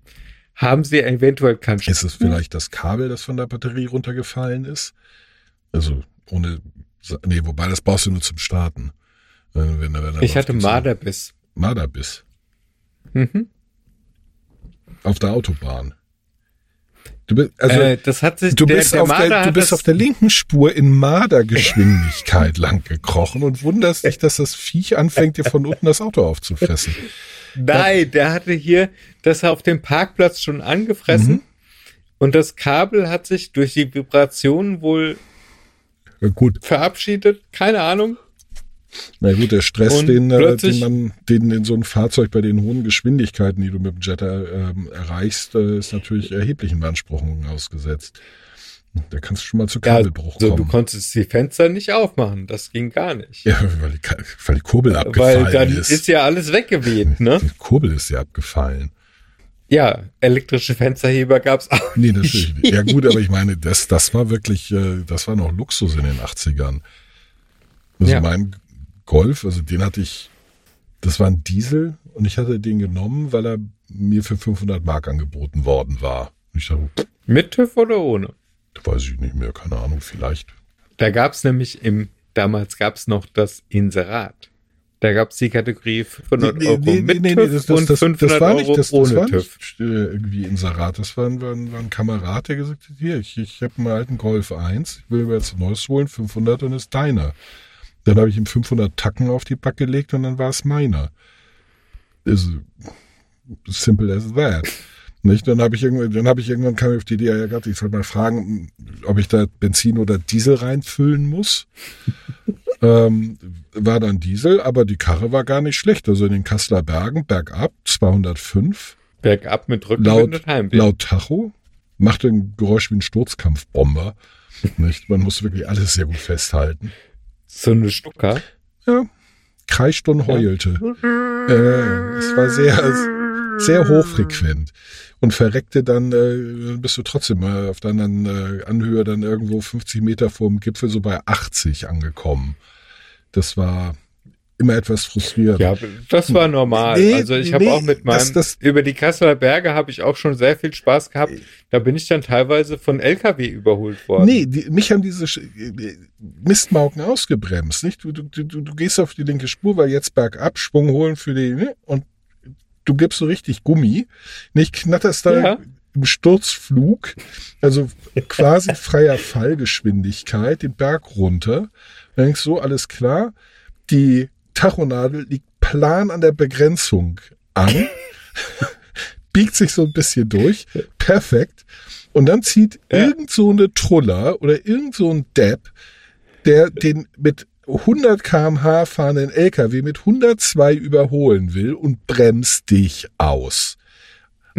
haben sie eventuell keinen Ist es vielleicht das Kabel, das von der Batterie runtergefallen ist? Also ohne, nee, wobei das brauchst du nur zum Starten. Wenn, wenn, wenn ich hatte Marderbiss. Marderbiss. Mhm. Auf der Autobahn. Du bist, also, äh, das hat sich, du der, bist, der auf, der, du bist auf der linken Spur in Mardergeschwindigkeit lang gekrochen und wunderst dich, dass das Viech anfängt, dir von unten das Auto aufzufressen. Nein, der hatte hier das auf dem Parkplatz schon angefressen Mhm. und das Kabel hat sich durch die Vibrationen wohl Ja, gut, verabschiedet. Keine Ahnung. Na gut, der Stress, Und den, äh, den man, den in so einem Fahrzeug bei den hohen Geschwindigkeiten, die du mit dem Jetter ähm, erreichst, äh, ist natürlich erheblichen Beanspruchungen ausgesetzt. Da kannst du schon mal zu Ja, Kabelbruch so, du kommen. konntest die Fenster nicht aufmachen. Das ging gar nicht. Ja, weil die, weil die Kurbel abgefallen Weil dann ist. ist ja alles weggeweht, ne? Die Kurbel ist ja abgefallen. Ja, elektrische Fensterheber gab's auch. Nee, natürlich nicht. Ja gut, aber ich meine, das, das war wirklich, äh, das war noch Luxus in den 80ern. Also Ja. mein Golf, also den hatte ich, das war ein Diesel und ich hatte den genommen, weil er mir für 500 Mark angeboten worden war. Und ich dachte, Mit TÜV oder ohne? weiß ich nicht mehr, keine Ahnung, vielleicht. Da gab's nämlich im, damals gab's noch das Inserat. Da gab's die Kategorie 500 Euro mit TÜV und 500 war Euro nicht, das, das ohne war TÜV. nicht äh, irgendwie Inserat. Das war, ein- war, war ein Kamerad, der gesagt hat, hier, ich, ich habe einen alten Golf 1, ich will mir jetzt ein neues holen, 500 und ist deiner. Dann habe ich ihm 500 Tacken auf die Back gelegt und dann war es meiner. Ist simple as that. Nicht? Dann habe ich irgendwann, dann habe ich irgendwann kam ich auf die Idee, ja Gott, ich sollte mal fragen, ob ich da Benzin oder Diesel reinfüllen muss. ähm, war dann Diesel, aber die Karre war gar nicht schlecht. Also in den Kasseler Bergen bergab 205 Bergab mit Rückenwind laut, Heimweh. laut Tacho machte ein Geräusch wie ein Sturzkampfbomber. Nicht? Man muss wirklich alles sehr gut festhalten. So eine Stucker. Ja, kreischt und heulte. Äh, es war sehr, sehr hochfrequent und verreckte dann, äh, bist du trotzdem äh, auf der anderen äh, Anhöhe dann irgendwo 50 Meter vorm Gipfel so bei 80 angekommen. Das war immer etwas frustrierend. Ja, das war normal. Nee, also ich nee, habe auch mit meinem, das- das- über die Kasseler Berge habe ich auch schon sehr viel Spaß gehabt. Da bin ich dann teilweise von LKW überholt worden. Nee, die, mich haben diese Mistmauken ausgebremst, nicht? Du, du, du, du gehst auf die linke Spur, weil jetzt bergab, Schwung holen für die, ne? und du gibst so richtig Gummi, nicht? Knatterst da Ja. im Sturzflug, also quasi freier Fallgeschwindigkeit, den Berg runter. Dann denkst du, so, alles klar, die Tachonadel liegt plan an der Begrenzung an, biegt sich so ein bisschen durch, perfekt. Und dann zieht Ja. irgend so eine Truller oder irgend so ein Depp, der den mit 100 kmh fahrenden LKW mit 102 überholen will und bremst dich aus.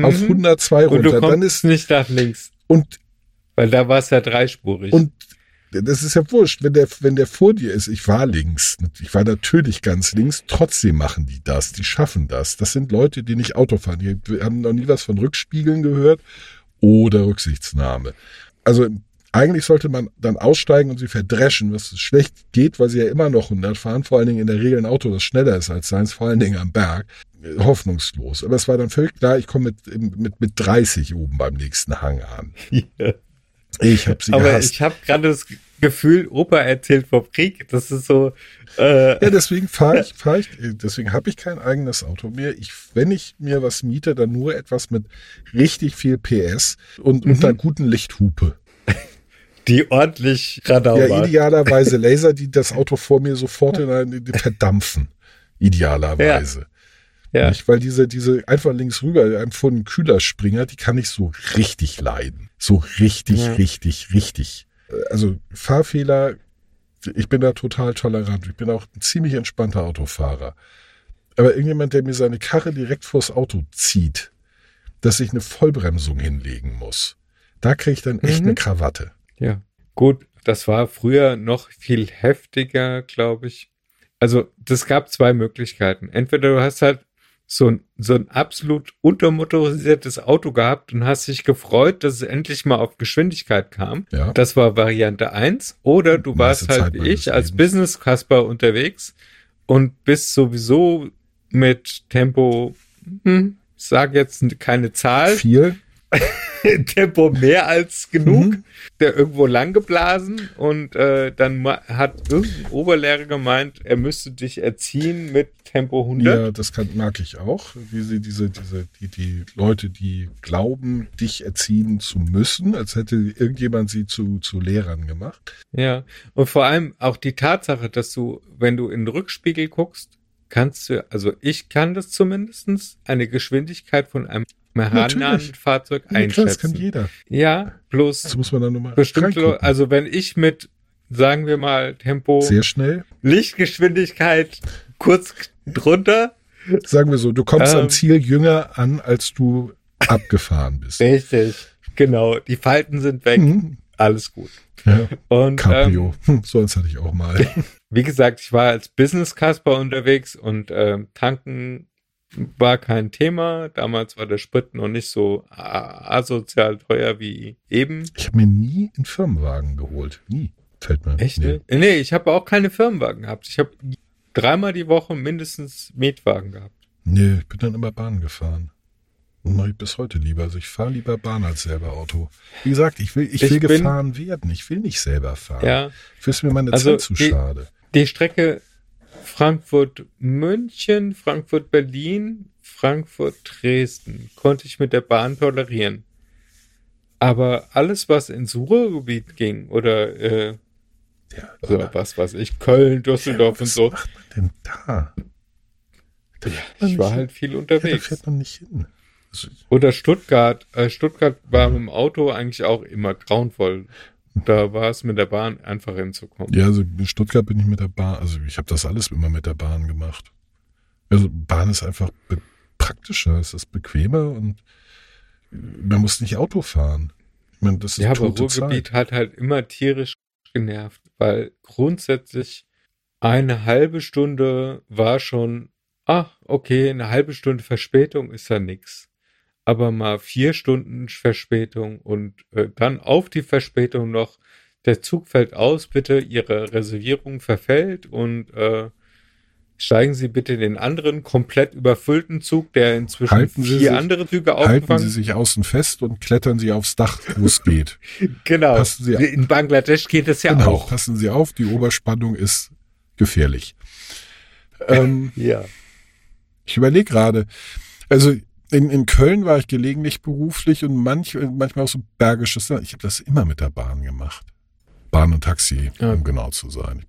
Auf Mhm. 102 Und du runter. Dann kommst ist, nicht nach links, und, weil da war es ja dreispurig. und das ist ja wurscht, wenn der, wenn der vor dir ist, ich war links, ich war natürlich ganz links, trotzdem machen die das, die schaffen das. Das sind Leute, die nicht Auto fahren, die haben noch nie was von Rückspiegeln gehört oder Rücksichtsnahme. Also eigentlich sollte man dann aussteigen und sie verdreschen, was schlecht geht, weil sie ja immer noch 100 fahren, vor allen Dingen in der Regel ein Auto, das schneller ist als seins, vor allen Dingen am Berg. Hoffnungslos. Aber es war dann völlig klar, ich komme mit, mit, mit 30 oben beim nächsten Hang an. Ja. Ich habe sie Aber gehasst. ich habe gerade das Gefühl, Opa erzählt vom Krieg. Das ist so. Äh, Ja, deswegen fahre ich, fahr ich, deswegen habe ich kein eigenes Auto mehr. Ich, wenn ich mir was miete, dann nur etwas mit richtig viel PS und, und einer guten Lichthupe. die ordentlich Radau Ja, war. idealerweise Laser, die das Auto vor mir sofort in die verdampfen. Idealerweise. Ja. Nicht? Weil diese, diese einfach links rüber, einem von einem Kühlerspringer, die kann ich so richtig leiden. So richtig, Ja. richtig, richtig. Äh, Also Fahrfehler, ich bin da total tolerant. Ich bin auch ein ziemlich entspannter Autofahrer. Aber irgendjemand, der mir seine Karre direkt vors Auto zieht, dass ich eine Vollbremsung hinlegen muss, da kriege ich dann echt Mhm. eine Krawatte. Ja, gut, das war früher noch viel heftiger, glaube ich. Also, das gab zwei Möglichkeiten. Entweder du hast halt so ein, so ein absolut untermotorisiertes Auto gehabt und hast dich gefreut, dass es endlich mal auf Geschwindigkeit kam. Ja. Das war Variante eins. Oder du warst Meiste halt Zeit wie ich als Lebens. Business Casper unterwegs und bist sowieso mit Tempo, hm, sag jetzt keine Zahl, Viel, Tempo mehr als genug, Mhm. der irgendwo lang geblasen und äh, dann hat irgendein Oberlehrer gemeint, er müsste dich erziehen mit Tempo 100. Ja, das kann, mag ich auch. Wie sie diese, diese, die, die Leute, die glauben, dich erziehen zu müssen, als hätte irgendjemand sie zu, zu Lehrern gemacht. Ja, und vor allem auch die Tatsache, dass du, wenn du in den Rückspiegel guckst, kannst du, also ich kann das zumindestens eine Geschwindigkeit von einem herannahenden Natürlich. Fahrzeug Ja, klar, das kann einschätzen. jeder. Ja, bloß Das muss man dann nochmal bestimmte also wenn ich mit, sagen wir mal, Tempo, Sehr schnell. Lichtgeschwindigkeit kurz drunter, Sagen wir so, du kommst Ähm. am Ziel jünger an, als du abgefahren bist. richtig, genau, die Falten sind weg, Mhm. alles gut. Ja, Und ähm, Cabrio. Hm, so eins hatte ich auch mal. wie gesagt, ich war als Business Casper unterwegs und ähm, tanken war kein Thema. Damals war der Sprit noch nicht so asozial teuer wie eben. Ich habe mir nie einen Firmenwagen geholt. Nie. Fällt mir. Echt? nee. Nee, ich habe auch keine Firmenwagen gehabt. Ich habe dreimal die Woche mindestens Mietwagen gehabt. Nee, ich bin dann immer Bahn gefahren. Und mache ich bis heute lieber. Also ich fahre lieber Bahn als selber Auto. Wie gesagt, ich will, ich Ich will bin- gefahren werden. Ich will nicht selber fahren. Ja, Ich ist mir meine Also Zeit zu die- schade. die Strecke Frankfurt-München, Frankfurt-Berlin, Frankfurt-Dresden konnte ich mit der Bahn tolerieren. Aber alles, was ins Ruhrgebiet ging oder äh, Ja, so, aber- was weiß ich, Köln, Düsseldorf und was so. macht man denn da? Da Ja, ich war nicht halt viel hin. Ja, da unterwegs. fährt man nicht hin. Also, Oder Stuttgart. Äh, Stuttgart war mit dem Auto eigentlich auch immer grauenvoll. Da war es mit der Bahn einfach hinzukommen. ja, also in Stuttgart bin ich mit der Bahn. Also ich habe das alles immer mit der Bahn gemacht. Also Bahn ist einfach praktischer, es ist bequemer und man muss nicht Auto fahren. Ich meine, das ist Ja, aber Ruhrgebiet Zeit. hat halt immer tierisch genervt, weil grundsätzlich eine halbe Stunde war schon, ach, okay, eine halbe Stunde Verspätung ist ja nix. Aber mal vier Stunden Verspätung und äh, dann auf die Verspätung noch, der Zug fällt aus, bitte, Ihre Reservierung verfällt und äh, steigen Sie bitte in den anderen komplett überfüllten Zug, der inzwischen Halten vier sich- andere Züge Halten Sie aufgefangen sich außen fest und klettern Sie aufs Dach, wo es geht. Genau. Passen Sie- In Bangladesch geht es ja genau, auch. passen Sie auf, die Oberspannung ist gefährlich. Ähm, Ja. ich überlege gerade, also in, in Köln war ich gelegentlich beruflich und manch, manchmal auch so bergisches. Ich habe das immer mit der Bahn gemacht. Bahn und Taxi, Ja. um genau zu sein.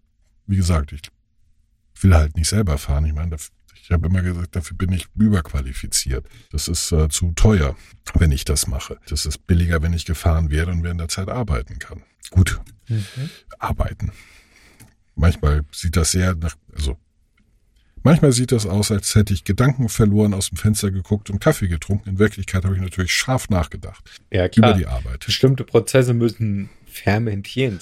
Wie gesagt, ich will halt nicht selber fahren. Ich meine, ich habe immer gesagt, dafür bin ich überqualifiziert. Das ist äh, zu teuer, wenn ich das mache. Das ist billiger, wenn ich gefahren werde und während der Zeit arbeiten kann. Gut, arbeiten. Manchmal sieht das sehr nach, also manchmal sieht das aus, als hätte ich Gedanken verloren, aus dem Fenster geguckt und Kaffee getrunken. In Wirklichkeit habe ich natürlich scharf nachgedacht Ja, über die Arbeit. Bestimmte Prozesse müssen fermentieren,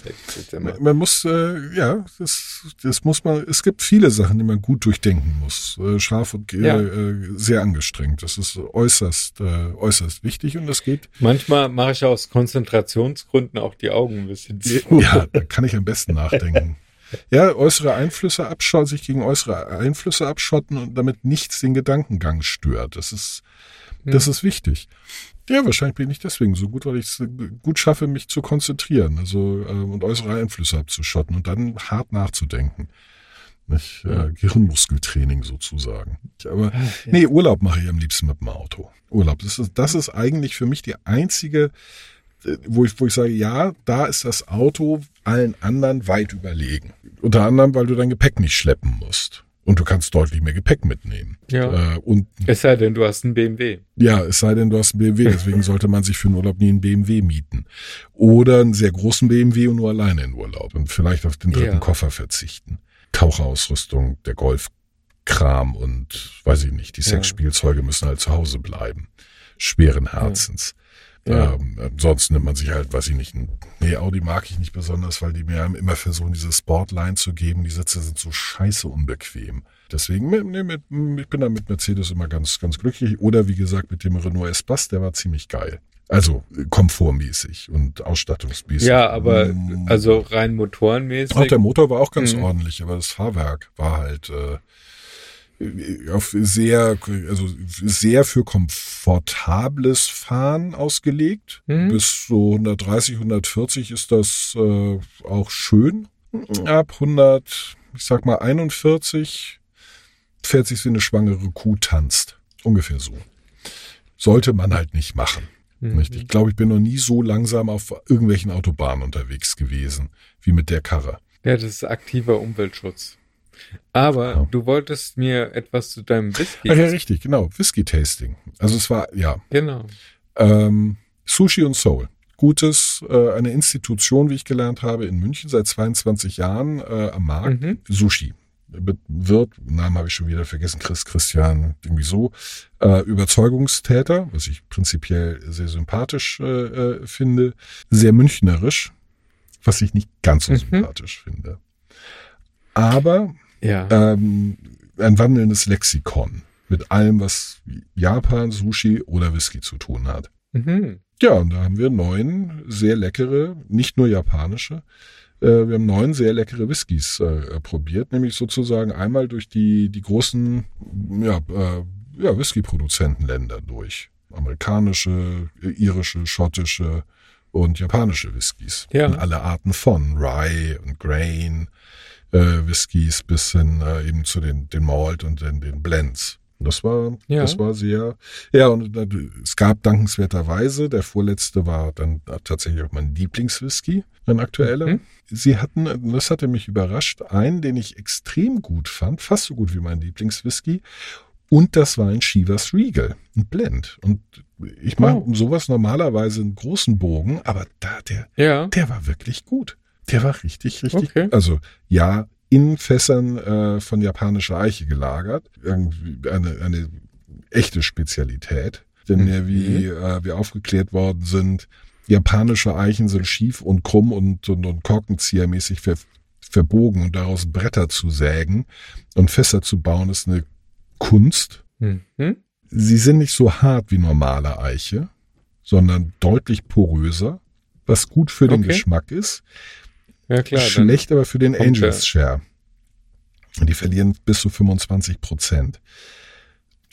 immer. Man muss, äh, ja, das, das muss man, es gibt viele Sachen, die man gut durchdenken muss. Äh, scharf und äh, Ja. äh, sehr angestrengt. Das ist äußerst, äh, äußerst wichtig und das geht, Manchmal mache ich aus Konzentrationsgründen auch die Augen ein bisschen zu. ja, da kann ich am besten nachdenken. Ja, äußere Einflüsse abschotten, sich gegen äußere Einflüsse abschotten und damit nichts den Gedankengang stört. Das ist, das ist wichtig. Ja, wahrscheinlich bin ich deswegen so gut, weil ich es gut schaffe, mich zu konzentrieren, also äh, und äußere Einflüsse abzuschotten und dann hart nachzudenken. Nicht, äh, Gehirnmuskeltraining sozusagen. Aber nee, Urlaub mache ich am liebsten mit dem Auto. Urlaub, das ist, das ist eigentlich für mich die einzige, wo ich, wo ich sage, ja, da ist das Auto allen anderen weit überlegen. Unter anderem, weil du dein Gepäck nicht schleppen musst. Und du kannst deutlich mehr Gepäck mitnehmen. Ja. Äh, und Es sei denn, du hast einen BMW. ja, es sei denn, du hast einen BMW, deswegen sollte man sich für einen Urlaub nie einen BMW mieten. Oder einen sehr großen BMW und nur alleine in Urlaub und vielleicht auf den dritten Ja. Koffer verzichten. Taucherausrüstung, der Golfkram und weiß ich nicht, die Ja. Sexspielzeuge müssen halt zu Hause bleiben. Schweren Herzens. Ja. Ähm, ansonsten nimmt man sich halt, weiß ich nicht, ein, nee, Audi mag ich nicht besonders, weil die mir immer versuchen, diese Sportline zu geben. Die Sitze sind so scheiße unbequem. Deswegen, nee, mit, ich bin da mit Mercedes immer ganz, ganz glücklich. Oder wie gesagt, mit dem Renault Espace, der war ziemlich geil. Also komfortmäßig und ausstattungsmäßig. Ja, aber Mm. also rein motorenmäßig. Auch der Motor war auch ganz Mhm. ordentlich, aber das Fahrwerk war halt, äh, auf sehr, also sehr für komfortables Fahren ausgelegt. Mhm. Bis so 130, 140 ist das äh, auch schön. Ab 100, ich sag mal 41 fährt sich wie eine schwangere Kuh tanzt. Ungefähr so. Sollte man halt nicht machen. Mhm. Ich glaube, ich bin noch nie so langsam auf irgendwelchen Autobahnen unterwegs gewesen, wie mit der Karre. Ja, das ist aktiver Umweltschutz. Aber Ja. du wolltest mir etwas zu deinem Whisky. Ach ja, richtig, genau. Whisky-Tasting. Also es war, ja, Genau. ähm, Sushi und Soul. Gutes, äh, eine Institution, wie ich gelernt habe, in München seit 22 Jahren äh, am Markt. Mhm. Sushi. Wird, Namen habe ich schon wieder vergessen, Chris Christian, irgendwie so, äh, Überzeugungstäter, was ich prinzipiell sehr sympathisch äh, äh, finde, sehr münchnerisch, was ich nicht ganz so Mhm. sympathisch finde. Aber Ja. ähm, ein wandelndes Lexikon mit allem, was Japan, Sushi oder Whisky zu tun hat. Mhm. Ja, und da haben wir neun sehr leckere, nicht nur japanische, äh, wir haben neun sehr leckere Whiskys äh, probiert, nämlich sozusagen einmal durch die, die großen ja, äh, ja, Whisky-Produzentenländer durch. Amerikanische, irische, schottische und japanische Whiskys. Ja. Und alle Arten von Rye und Grain, äh, Whiskys bis hin äh, eben zu den, den Malt und den, den Blends. Das war, Ja. das war sehr, ja, und äh, es gab dankenswerterweise, der vorletzte war dann tatsächlich auch mein Lieblingswhisky, ein aktueller. Mhm. Sie hatten, und das hatte mich überrascht, einen, den ich extrem gut fand, fast so gut wie mein Lieblingswhisky. Und das war ein Chivas Regal, ein Blend. Und ich mache Oh. um sowas normalerweise einen großen Bogen, aber da, der, Ja. der war wirklich gut. Der war richtig, richtig Okay. Also ja, in Fässern äh, von japanischer Eiche gelagert. Irgendwie eine, eine echte Spezialität. Denn Mhm. wie äh, wir aufgeklärt worden sind, japanische Eichen sind schief und krumm und, und, und korkenziehermäßig ver, verbogen und daraus Bretter zu sägen und Fässer zu bauen, ist eine Kunst. Mhm. Sie sind nicht so hart wie normale Eiche, sondern deutlich poröser, was gut für den Okay. Geschmack ist. Ja, klar. Schlecht aber für den Angels Share. Und die verlieren bis zu 25 Prozent.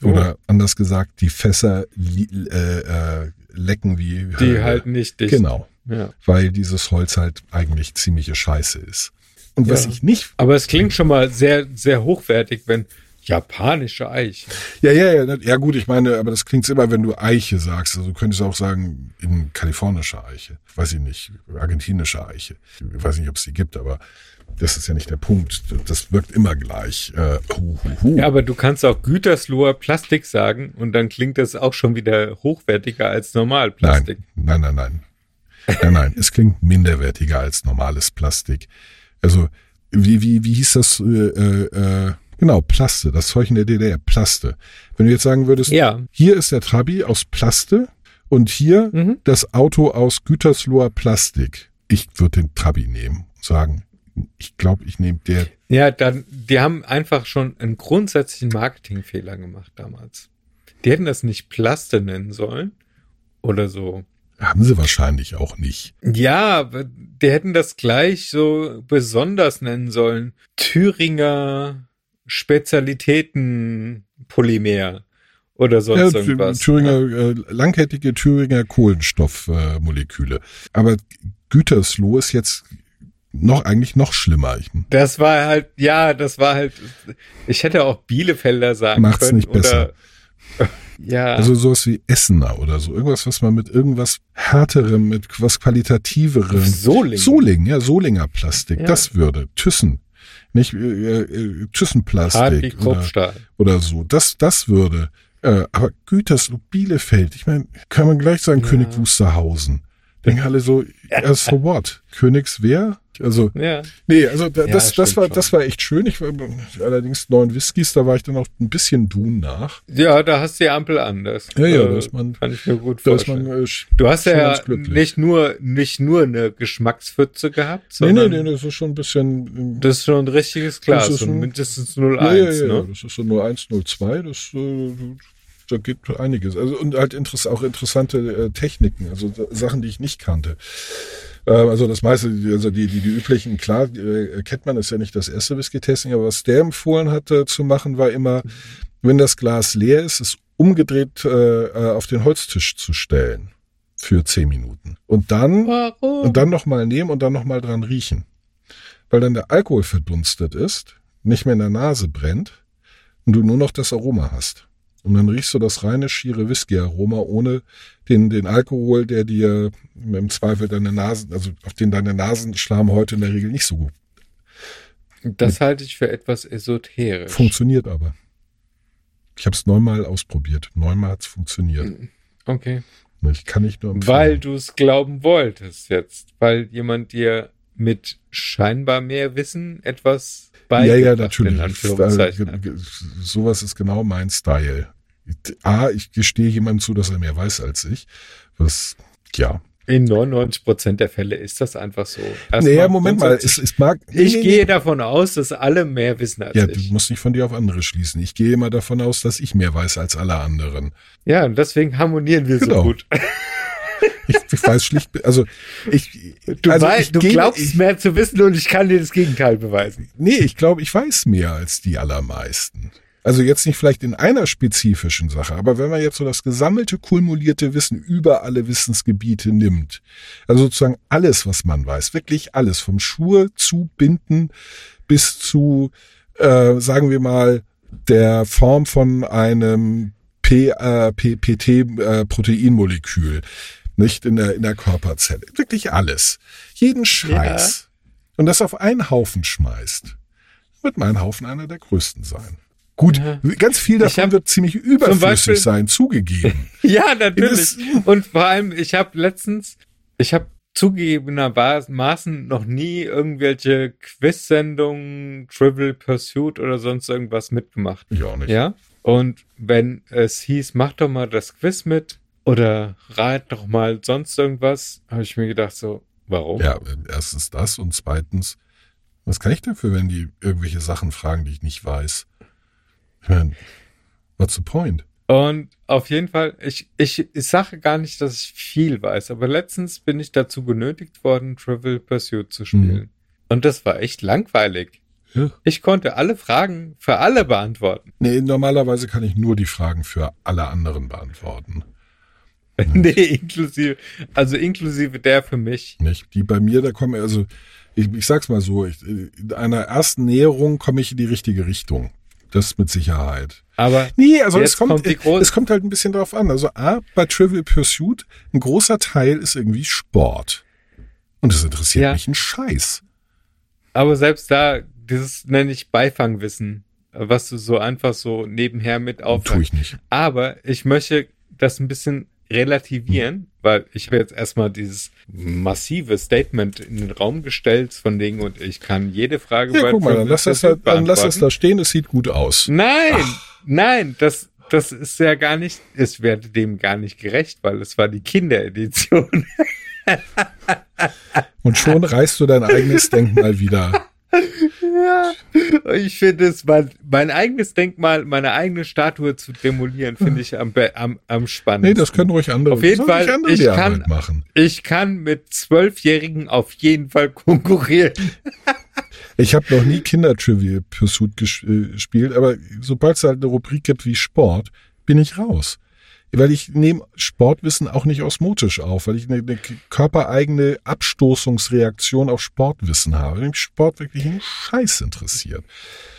Oh. Oder anders gesagt, die Fässer äh, äh, lecken wie Die Hölle. halt nicht dicht. Genau, Ja. weil dieses Holz halt eigentlich ziemliche Scheiße ist. Und was Ja. ich nicht Aber es klingt schon mal sehr, sehr hochwertig, wenn japanische Eiche. Ja, ja, ja, ja gut, ich meine, aber das klingt immer, wenn du Eiche sagst. Also du könntest auch sagen, in kalifornische Eiche. Weiß ich nicht, argentinische Eiche. Ich weiß nicht, ob es die gibt, aber das ist ja nicht der Punkt. Das wirkt immer gleich. Äh, hu, hu, hu. Ja, aber du kannst auch Gütersloher Plastik sagen und dann klingt das auch schon wieder hochwertiger als normal Plastik. Nein, nein, nein, nein. Nein, nein, es klingt minderwertiger als normales Plastik. Also, wie, wie, wie hieß das? Äh, äh, äh, genau, Plaste, das Zeug in der DDR, Plaste. Wenn du jetzt sagen würdest, Ja. hier ist der Trabi aus Plaste und hier Mhm. das Auto aus Gütersloher Plastik. Ich würde den Trabi nehmen und sagen, ich glaube, ich nehme der. Ja, dann, die haben einfach schon einen grundsätzlichen Marketingfehler gemacht damals. Die hätten das nicht Plaste nennen sollen oder so. Haben sie wahrscheinlich auch nicht. Ja, die hätten das gleich so besonders nennen sollen. Thüringer Spezialitäten-Polymer oder sonst Ja, irgendwas. Thüringer, äh, langkettige Thüringer Kohlenstoffmoleküle. Äh, Moleküle. Aber Gütersloh ist jetzt noch eigentlich noch schlimmer. Ich Das war halt, ja, das war halt, ich hätte auch Bielefelder sagen Macht's können. nicht besser. Oder, ja, Also sowas wie Essener oder so. Irgendwas, was man mit irgendwas härterem, mit was qualitativerem. Soling. Soling, ja, Solinger Plastik. Ja. Das würde. Thyssen. Nicht äh, äh, Thyssenplastik oder, oder so. Das, das würde. Äh, aber Gütersloh, Bielefeld, ich meine, kann man gleich sagen, Ja. König Wusterhausen. Denken alle so, so what? Königswehr? Also, Ja. Nee, also da, Ja, das, das war schon. das war echt schön. Ich war allerdings neun Whiskys, da war ich dann auch ein bisschen Dun nach. Ja, da hast du die Ampel anders. Ja, ja, Äh, da ist man- Kann ich mir gut Da ist man vorstellen. äh, Du hast ja nicht nur, nicht nur eine Geschmackspfütze gehabt, Nee, sondern nee, nee, das ist schon ein bisschen. das ist schon ein richtiges Glas Das ist ein- mindestens ja, 01, ja, ja, ne? das ist so nur 102, das äh, da geht einiges. Also und halt interess auch interessante äh, Techniken, also da- Sachen, die ich nicht kannte. Äh, also das meiste, also die, die, die üblichen, klar, äh, kennt man, ist ja nicht das erste Whisky-Tasting, aber was der empfohlen hatte zu machen, war immer, wenn das Glas leer ist, es umgedreht äh, äh auf den Holztisch zu stellen für zehn Minuten. Und dann, Warum? und dann nochmal nehmen und dann nochmal dran riechen. Weil dann der Alkohol verdunstet ist, nicht mehr in der Nase brennt und du nur noch das Aroma hast. Und dann riechst du das reine, schiere Whisky-Aroma ohne den, den Alkohol, der dir im Zweifel deine Nasen, also auf den deine Nasenschleimhäute in der Regel nicht so gut Das halte ich für etwas esoterisch. funktioniert aber. Ich habe es neunmal ausprobiert. Neunmal hat's funktioniert. Okay. Ich kann nicht nur empfehlen. Weil du es glauben wolltest jetzt. Weil jemand dir mit scheinbar mehr Wissen etwas ja, beigebracht ja, natürlich. Ge- ge- Sowas ist genau mein Style. A, ich gestehe jemandem zu, dass er mehr weiß als ich. Was, ja. In 99 Prozent der Fälle ist das einfach so. Erstmal Naja, Moment mal, es, es mag. nee, ich nee, gehe nee. davon aus, dass alle mehr wissen als Ja, du ich. musst nicht von dir auf andere schließen. Ich gehe immer davon aus, dass ich mehr weiß als alle anderen. Ja, und deswegen harmonieren wir Genau. so gut. Ich, ich weiß schlicht, also ich, Du, also weißt, ich du gehe- glaubst ich, mehr zu wissen und ich kann dir das Gegenteil beweisen. Nee, ich glaube, ich weiß mehr als die allermeisten. Also jetzt nicht vielleicht in einer spezifischen Sache, aber wenn man jetzt so das gesammelte, kumulierte Wissen über alle Wissensgebiete nimmt, also sozusagen alles, was man weiß, wirklich alles, vom Schuhe zu Binden bis zu, äh, sagen wir mal, der Form von einem P, äh, PT-Proteinmolekül, nicht in der, in der Körperzelle. Wirklich alles. Jeden Scheiß. Und das auf einen Haufen schmeißt, wird mein Haufen einer der größten sein. Gut, Ja. ganz viel davon hab wird ziemlich überflüssig Beispiel- sein, zugegeben. Ja, natürlich. Und vor allem, ich habe letztens, ich habe zugegebenermaßen noch nie irgendwelche Quiz-Sendungen, Trivial Pursuit oder sonst irgendwas mitgemacht. Auch nicht. Ja? Und wenn es hieß, mach doch mal das Quiz mit oder rat doch mal sonst irgendwas, habe ich mir gedacht so, warum? Ja, erstens das und zweitens, was kann ich dafür, wenn die irgendwelche Sachen fragen, die ich nicht weiß? Ich meine, what's the point? Und auf jeden Fall, ich, ich, ich sage gar nicht, dass ich viel weiß, aber letztens bin ich dazu genötigt worden, Trivial Pursuit zu spielen. Und das war echt langweilig. Ja. Ich konnte alle Fragen für alle beantworten. Nee, normalerweise kann ich nur die Fragen für alle anderen beantworten. nee, inklusive, also inklusive der für mich. Nicht? Die bei mir, da kommen, also ich, ich sag's mal so, ich, in einer ersten Näherung komme ich in die richtige Richtung. Das mit Sicherheit. Aber Nee, also es kommt, kommt es kommt halt ein bisschen drauf an. Also A, bei Trivial Pursuit, ein großer Teil ist irgendwie Sport. Und das interessiert Ja. mich ein Scheiß. Aber selbst da, dieses nenne ich Beifangwissen, was du so einfach so nebenher mit Tue aufhörst. ich nicht. Aber ich möchte das ein bisschen relativieren, weil ich habe jetzt erstmal dieses massive Statement in den Raum gestellt von Dingen und ich kann jede Frage Ja, guck mal, dann lass das, da, Pursuit dann lass das da stehen, es sieht gut aus. Nein, nein, das, das ist ja gar nicht, es werde dem gar nicht gerecht, weil es war die Kinderedition. Und schon reißt du dein eigenes Denkmal wieder. Ja, ich finde es, mein, mein eigenes Denkmal, meine eigene Statue zu demolieren, finde ich am, am, am Nee, spannendsten. das können ruhig andere, Auf jeden Fall, ich kann- machen. Ich kann mit Zwölfjährigen auf jeden Fall konkurrieren. Ich habe noch nie Kinder-Trivial Pursuit äh, gespielt, aber sobald es halt eine Rubrik gibt wie Sport, bin ich raus. Weil ich nehme Sportwissen auch nicht osmotisch auf, weil ich eine, eine körpereigene Abstoßungsreaktion auf Sportwissen habe. Wenn mich Sport wirklich einen Scheiß interessiert.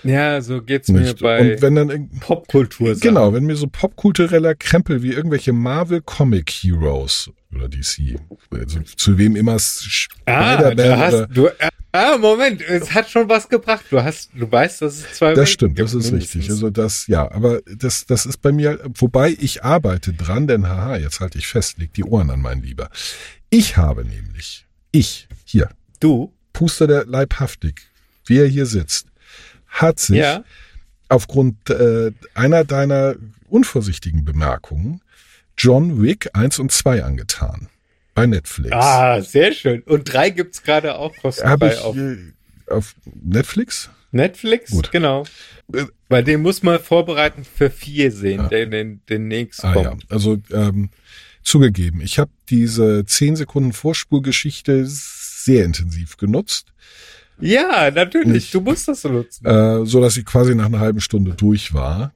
Ja, so geht's mir Nicht? bei Und wenn dann Popkultur. Genau, wenn mir so popkultureller Krempel wie irgendwelche Marvel Comic Heroes oder DC, also zu wem immer es Ah, du hast, du, ah, Moment, es hat schon was gebracht. Du hast, du weißt, dass es zwei Das Welten stimmt, das ist mindestens. richtig. Also das, ja, aber das, das ist bei mir, wobei ich arbeite dran, denn haha, jetzt halte ich fest, leg die Ohren an, mein Lieber. Ich habe nämlich, ich, hier, Du? Puster der Leibhaftig, wie er hier sitzt, hat sich Ja. aufgrund äh, einer deiner unvorsichtigen Bemerkungen John Wick 1 und 2 angetan. Bei Netflix. Ah, sehr schön. Und drei gibt's gerade auch kostenfrei ich auf äh, auf Netflix? Netflix. Gut. Genau. Äh, Bei dem muss man vorbereiten für vier sehen, der den, den nächsten Ah ja, kommt. also ähm, zugegeben, ich habe diese 10 Sekunden Vorspulgeschichte sehr intensiv genutzt, Ja, natürlich. Ich- du musst das so nutzen. äh, so dass ich quasi nach einer halben Stunde durch war.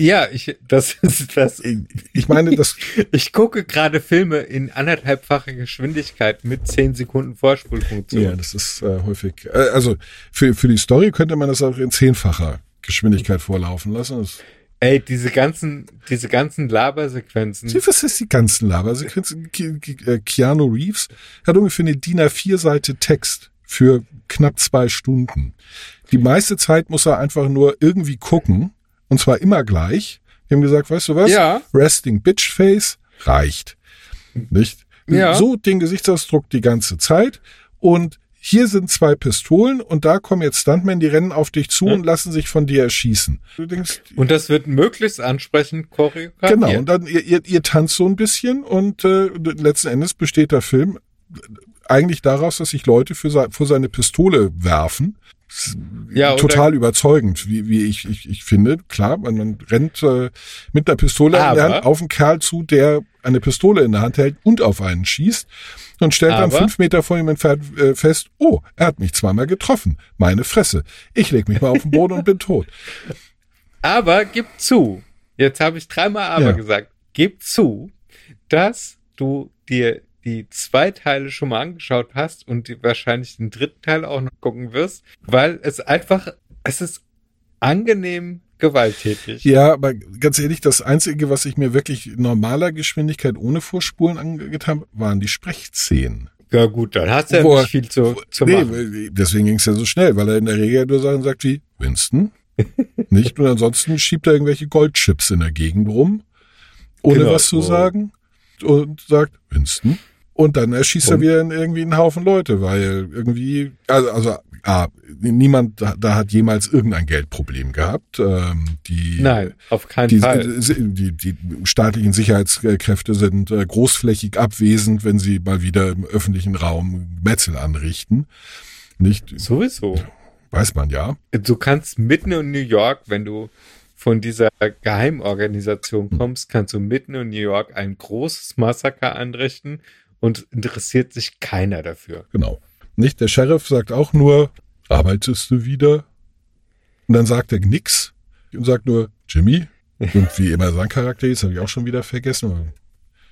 Ja, ich, das ist das. Ich, ich meine, das Ich gucke gerade Filme in anderthalbfacher Geschwindigkeit mit 10 Sekunden Vorspulfunktion. Ja, das ist äh, häufig. Äh, also für, für die Story könnte man das auch in zehnfacher Geschwindigkeit vorlaufen lassen. Das, Ey, diese ganzen, diese ganzen Labersequenzen. was ist die ganzen Labersequenzen? Äh, Keanu Reeves hat ungefähr eine DIN A4-Seite Text für knapp zwei Stunden. Die meiste Zeit muss er einfach nur irgendwie gucken. Und zwar immer gleich. Die haben gesagt, weißt du was? Ja. Resting Bitch Face reicht. Nicht? Ja. So den Gesichtsausdruck die ganze Zeit. Und hier sind zwei Pistolen und da kommen jetzt Stuntmen, die rennen auf dich zu und lassen sich von dir erschießen. Du denkst, Und das wird möglichst ansprechend choreografiert. genau, und dann ihr, ihr, ihr tanzt so ein bisschen und äh, letzten Endes besteht der Film eigentlich daraus, dass sich Leute für se vor seine Pistole werfen. Ja, Total überzeugend, wie, wie ich, ich, ich finde. Klar, man, man rennt äh, mit einer Pistole in der Aber- Hand auf einen Kerl zu, der eine Pistole in der Hand hält und auf einen schießt und stellt dann Aber- fünf Meter vor ihm entfernt äh, fest, oh, er hat mich zweimal getroffen. Meine Fresse. Ich leg mich mal auf den Boden und bin tot. Aber gib zu, jetzt habe ich dreimal aber Ja. gesagt, gib zu, dass du dir die zwei Teile schon mal angeschaut hast und die, wahrscheinlich den dritten Teil auch noch gucken wirst, weil es einfach, es ist angenehm gewalttätig. Ja, aber ganz ehrlich, das Einzige, was ich mir wirklich normaler Geschwindigkeit ohne Vorspulen angetan habe, waren die Sprechszenen. Ja gut, dann hast du ja nicht viel zu, zu nee, machen. deswegen ging es ja so schnell, weil er in der Regel nur Sachen sagt wie Winston. Nicht? Und ansonsten schiebt er irgendwelche Goldchips in der Gegend rum, ohne Genau. was zu sagen. Und sagt Winston. Und dann erschießt er Und? wieder irgendwie einen Haufen Leute, weil irgendwie, also, also ah, niemand da, da hat jemals irgendein Geldproblem gehabt. Ähm, die, Nein, auf keinen die, Fall. die, die staatlichen Sicherheitskräfte sind äh, großflächig abwesend, wenn sie mal wieder im öffentlichen Raum Metzel anrichten. Nicht, Sowieso. weiß man ja. Du kannst mitten in New York, wenn du von dieser Geheimorganisation kommst, kannst du mitten in New York ein großes Massaker anrichten und interessiert sich keiner dafür. Genau. Nicht? Der Sheriff sagt auch nur, arbeitest du wieder? Und dann sagt er nix und sagt nur, Jimmy. Und wie immer sein Charakter ist, habe ich auch schon wieder vergessen.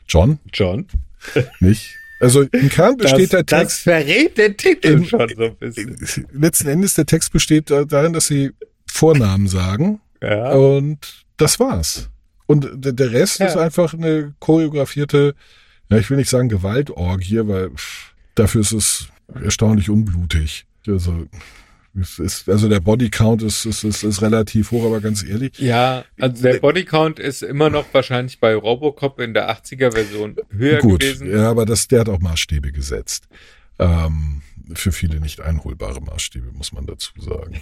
John, John? nicht? Also im Kern besteht der das Text, verrät den Titel Im- schon so ein bisschen. letzten Endes der Text besteht da- darin, dass sie Vornamen sagen Ja. und das war's. Und der- der Rest Ja. ist einfach eine choreografierte, ja, ich will nicht sagen Gewaltorgie, weil pff, dafür ist es erstaunlich unblutig. Also, es ist, also der Bodycount ist, ist, ist, ist relativ hoch, aber ganz ehrlich, Ja, also der Bodycount ist immer noch wahrscheinlich bei Robocop in der 80er Version höher gut, gewesen. ja, aber das, der hat auch Maßstäbe gesetzt. Ähm, für viele nicht einholbare Maßstäbe, muss man dazu sagen.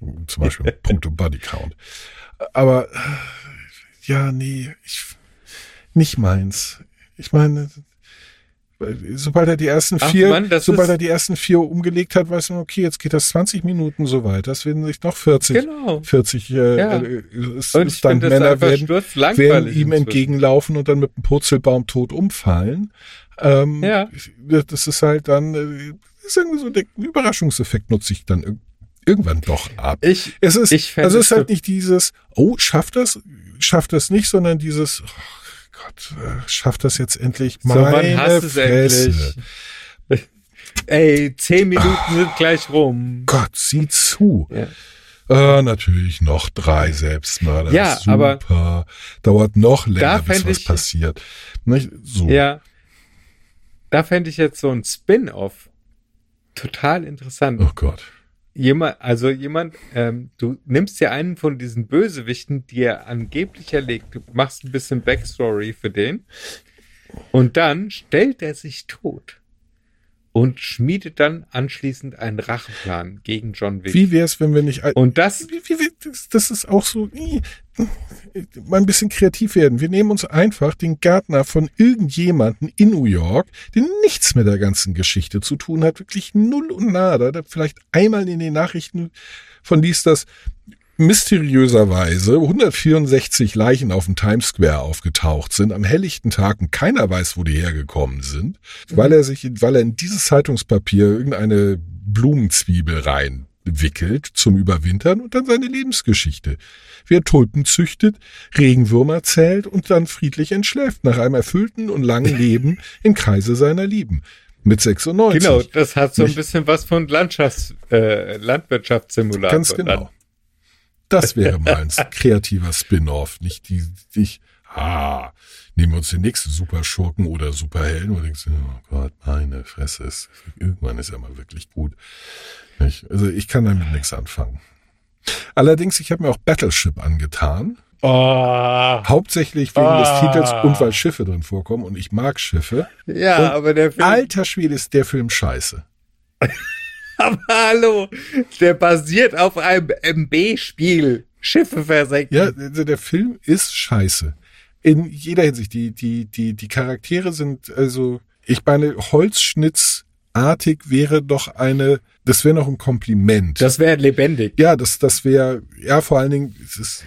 Zum Beispiel Punkte Bodycount. Aber ja, nee, ich, nicht meins. Ich meine, sobald er die ersten Ach vier, Mann, das sobald ist- er die ersten vier umgelegt hat, weiß man, okay, jetzt geht das 20 Minuten so weiter. Es werden sich noch 40, Genau. 40 äh, Ja. äh, ist, Und ich ist dann finde das Männer einfach werden, werden ihm entgegenlaufen und dann mit einem Purzelbaum tot umfallen. Ähm, Ja. Das ist halt dann, äh, sagen wir so, der Überraschungseffekt nutze ich dann ir- irgendwann doch ab. Ich, Es ist, Ich also es ist halt nicht dieses, oh, schafft das, schafft das nicht, sondern dieses, oh Gott, äh, schafft das jetzt endlich? so, Meine wann hast es endlich? Ey, zehn Minuten sind gleich rum. Gott, sieh zu. Ja. Äh, natürlich noch drei Selbstmörder. Ja, Super. aber- Dauert noch länger, bis was ich- passiert. Nicht? So. Ja. Da fände ich jetzt so ein Spin-off total interessant. Oh Gott. Jemand, also jemand, ähm, du nimmst dir einen von diesen Bösewichten, die er angeblich erlegt, du machst ein bisschen Backstory für den. Und dann stellt er sich tot und schmiedet dann anschließend einen Racheplan gegen John Wick. Wie wär's, wenn wir nicht, und das, wie, wie, wie, das, das ist auch so, mal ein bisschen kreativ werden. Wir nehmen uns einfach den Gärtner von irgendjemanden in New York, der nichts mit der ganzen Geschichte zu tun hat, wirklich null und nada, der vielleicht einmal in den Nachrichten von liest, dass mysteriöserweise 164 Leichen auf dem Times Square aufgetaucht sind am helllichten Tag und keiner weiß, wo die hergekommen sind, weil er sich, weil er in dieses Zeitungspapier irgendeine Blumenzwiebel reinwickelt zum Überwintern und dann seine Lebensgeschichte. Wie er Tulpen züchtet, Regenwürmer zählt und dann friedlich entschläft nach einem erfüllten und langen Leben im Kreise seiner Lieben. Mit 96. Genau, das hat so ein bisschen was von Landschafts, äh, Landwirtschaftssimulator. Ganz genau. Das wäre mal ein kreativer Spin-off, nicht die, nicht, ah, nehmen wir uns den nächsten Superschurken oder Superhelden und denkst, du, oh Gott, meine Fresse ist, irgendwann ist er mal wirklich gut. Nicht? Also ich kann damit nichts anfangen. Allerdings, ich habe mir auch Battleship angetan, Oh, hauptsächlich wegen des Ah. Titels und weil Schiffe drin vorkommen und ich mag Schiffe. ja, Und aber der Film, Alter Schwede ist der Film scheiße. aber hallo, der basiert auf einem MB-Spiel. Schiffe versenken. Ja, also der Film ist scheiße. In jeder Hinsicht. Die, die, die, die Charaktere sind, also, ich meine, Holzschnittsartig wäre doch eine, das wäre noch ein Kompliment. Das wäre lebendig. ja, das, das wäre, ja, vor allen Dingen, es ist,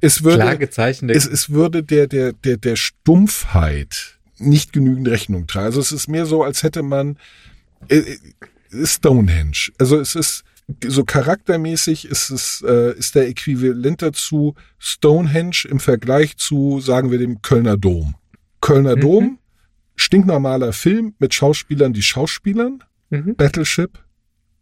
es Klar würde, gezeichnet. es, es würde der, der, der, der Stumpfheit nicht genügend Rechnung tragen. Also es ist mehr so, als hätte man äh, äh, Stonehenge. Also es ist so charaktermäßig ist es äh, ist der Äquivalent dazu Stonehenge im Vergleich zu sagen wir dem Kölner Dom. Kölner Mhm. Dom, stinknormaler Film mit Schauspielern, die Schauspielern, Mhm. Battleship,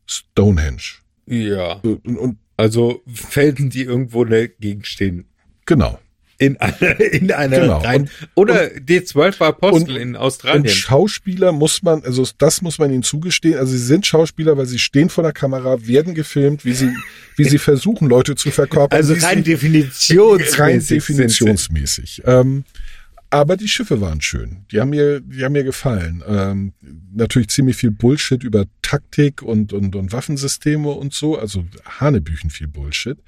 Stonehenge. Ja. Und, und Also Felsen, die irgendwo dagegen stehen. genau. In einer, in einer Genau. rein. Und- Oder die zwölf Apostel und- in Und Australien. Schauspieler muss man, also das muss man ihnen zugestehen. Also sie sind Schauspieler, weil sie stehen vor der Kamera, werden gefilmt, wie sie, wie sie versuchen, Leute zu verkörpern. Also rein sie, definitionsmäßig. rein sie. definitionsmäßig. Ähm, aber die Schiffe waren schön. Die haben mir, die haben mir gefallen. Ähm, natürlich ziemlich viel Bullshit über Taktik und, und, und Waffensysteme und so. Also Hanebüchen viel Bullshit.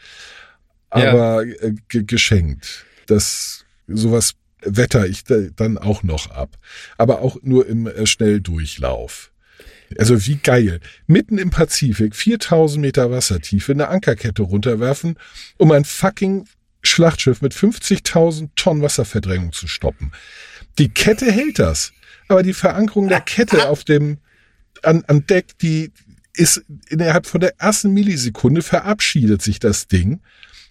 Ja. Aber äh, ge geschenkt. Das, sowas wetter ich da, dann auch noch ab. Aber auch nur im äh, Schnelldurchlauf. Also wie geil. Mitten im Pazifik, 4000 Meter Wassertiefe, eine Ankerkette runterwerfen, um ein fucking Schlachtschiff mit 50.000 Tonnen Wasserverdrängung zu stoppen. Die Kette hält das. Aber die Verankerung der Kette auf dem, an, an Deck, die ist innerhalb von der ersten Millisekunde verabschiedet sich das Ding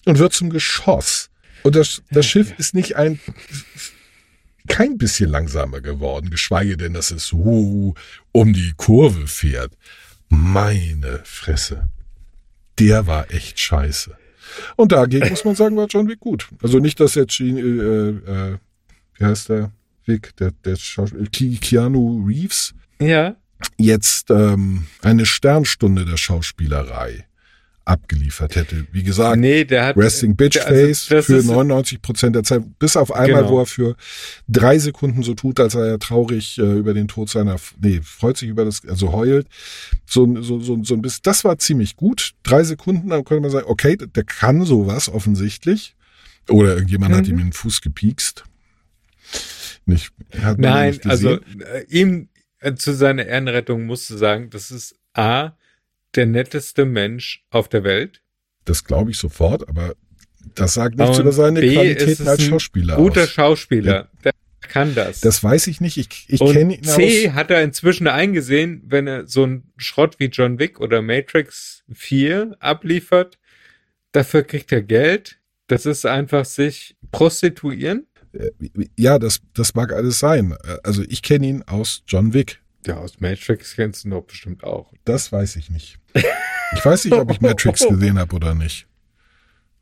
und wird zum Geschoss. Und das, das Schiff ist nicht ein, kein bisschen langsamer geworden, geschweige denn, dass es so um die Kurve fährt. Meine Fresse. Der war echt scheiße. Und dagegen muss man sagen, war John Wick gut. Also nicht, dass jetzt, äh, äh, wie heißt der Wick, der, der Schauspieler, Ke- Keanu Reeves, Ja. jetzt ähm, eine Sternstunde der Schauspielerei abgeliefert hätte. Wie gesagt, Nee, der hat. Resting Bitch also Face das für ist- 99 Prozent der Zeit, bis auf einmal, Genau. wo er für drei Sekunden so tut, als sei er traurig äh, über den Tod seiner, nee, freut sich über das, also heult, so, ein- so, so, so ein bisschen, das war ziemlich gut. Drei Sekunden, dann könnte man sagen, okay, der kann sowas offensichtlich. Oder irgendjemand hat Mhm. ihm in den Fuß gepiekst. Nicht, hat Nein, nicht also äh, ihm äh, zu seiner Ehrenrettung musste sagen, das ist A, der netteste Mensch auf der Welt. Das glaube ich sofort, aber das sagt nichts über seine B, Qualitäten als ein Schauspieler Guter aus. Schauspieler. Der kann das. Das weiß ich nicht. Ich, ich kenne ihn C aus. hat er inzwischen eingesehen, wenn er so einen Schrott wie John Wick oder Matrix 4 abliefert, dafür kriegt er Geld. Das ist einfach sich prostituieren. Ja, das, das mag alles sein. Also ich kenne ihn aus John Wick. Ja, aus Matrix kennst du doch bestimmt auch. Das weiß ich nicht. Ich weiß nicht, ob ich Matrix gesehen habe oder nicht.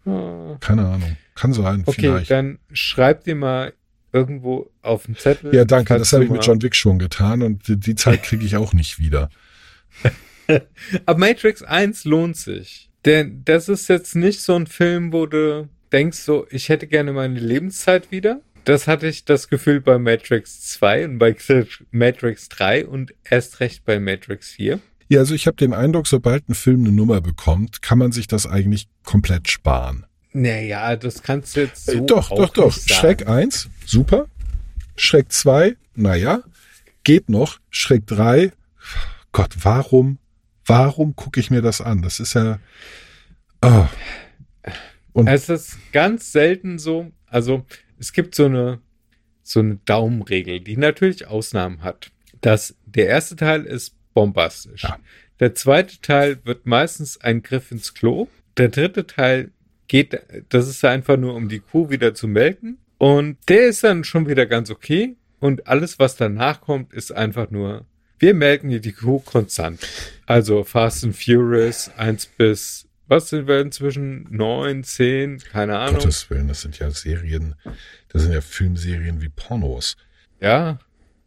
Keine Ahnung. Kann sein, Okay, vielleicht. dann schreib dir mal irgendwo auf den Zettel. Ja, danke. Das habe ich mit John Wick schon getan und die, die Zeit kriege ich auch nicht wieder. Aber Matrix 1 lohnt sich. Denn das ist jetzt nicht so ein Film, wo du denkst so, ich hätte gerne meine Lebenszeit wieder. Das hatte ich das Gefühl bei Matrix 2 und bei Matrix 3 und erst recht bei Matrix 4. Ja, also ich habe den Eindruck, sobald ein Film eine Nummer bekommt, kann man sich das eigentlich komplett sparen. Naja, das kannst du jetzt so Äh, doch, doch, doch. Schreck 1, super. Schreck 2, naja, geht noch. Schreck 3, Gott, warum, warum gucke ich mir das an? Das ist ja, oh, Und Es ist ganz selten so, also es gibt so eine, so eine Daumenregel, die natürlich Ausnahmen hat. dass der erste Teil ist bombastisch. Ja. Der zweite Teil wird meistens ein Griff ins Klo. Der dritte Teil geht, das ist einfach nur, um die Kuh wieder zu melken. Und der ist dann schon wieder ganz okay. Und alles, was danach kommt, ist einfach nur, wir melken hier die Kuh konstant. Also Fast and Furious 1 bis, was sind wir inzwischen? 9, 10, keine Ahnung. Gottes Willen, das sind ja Serien, das sind ja Filmserien wie Pornos. Ja.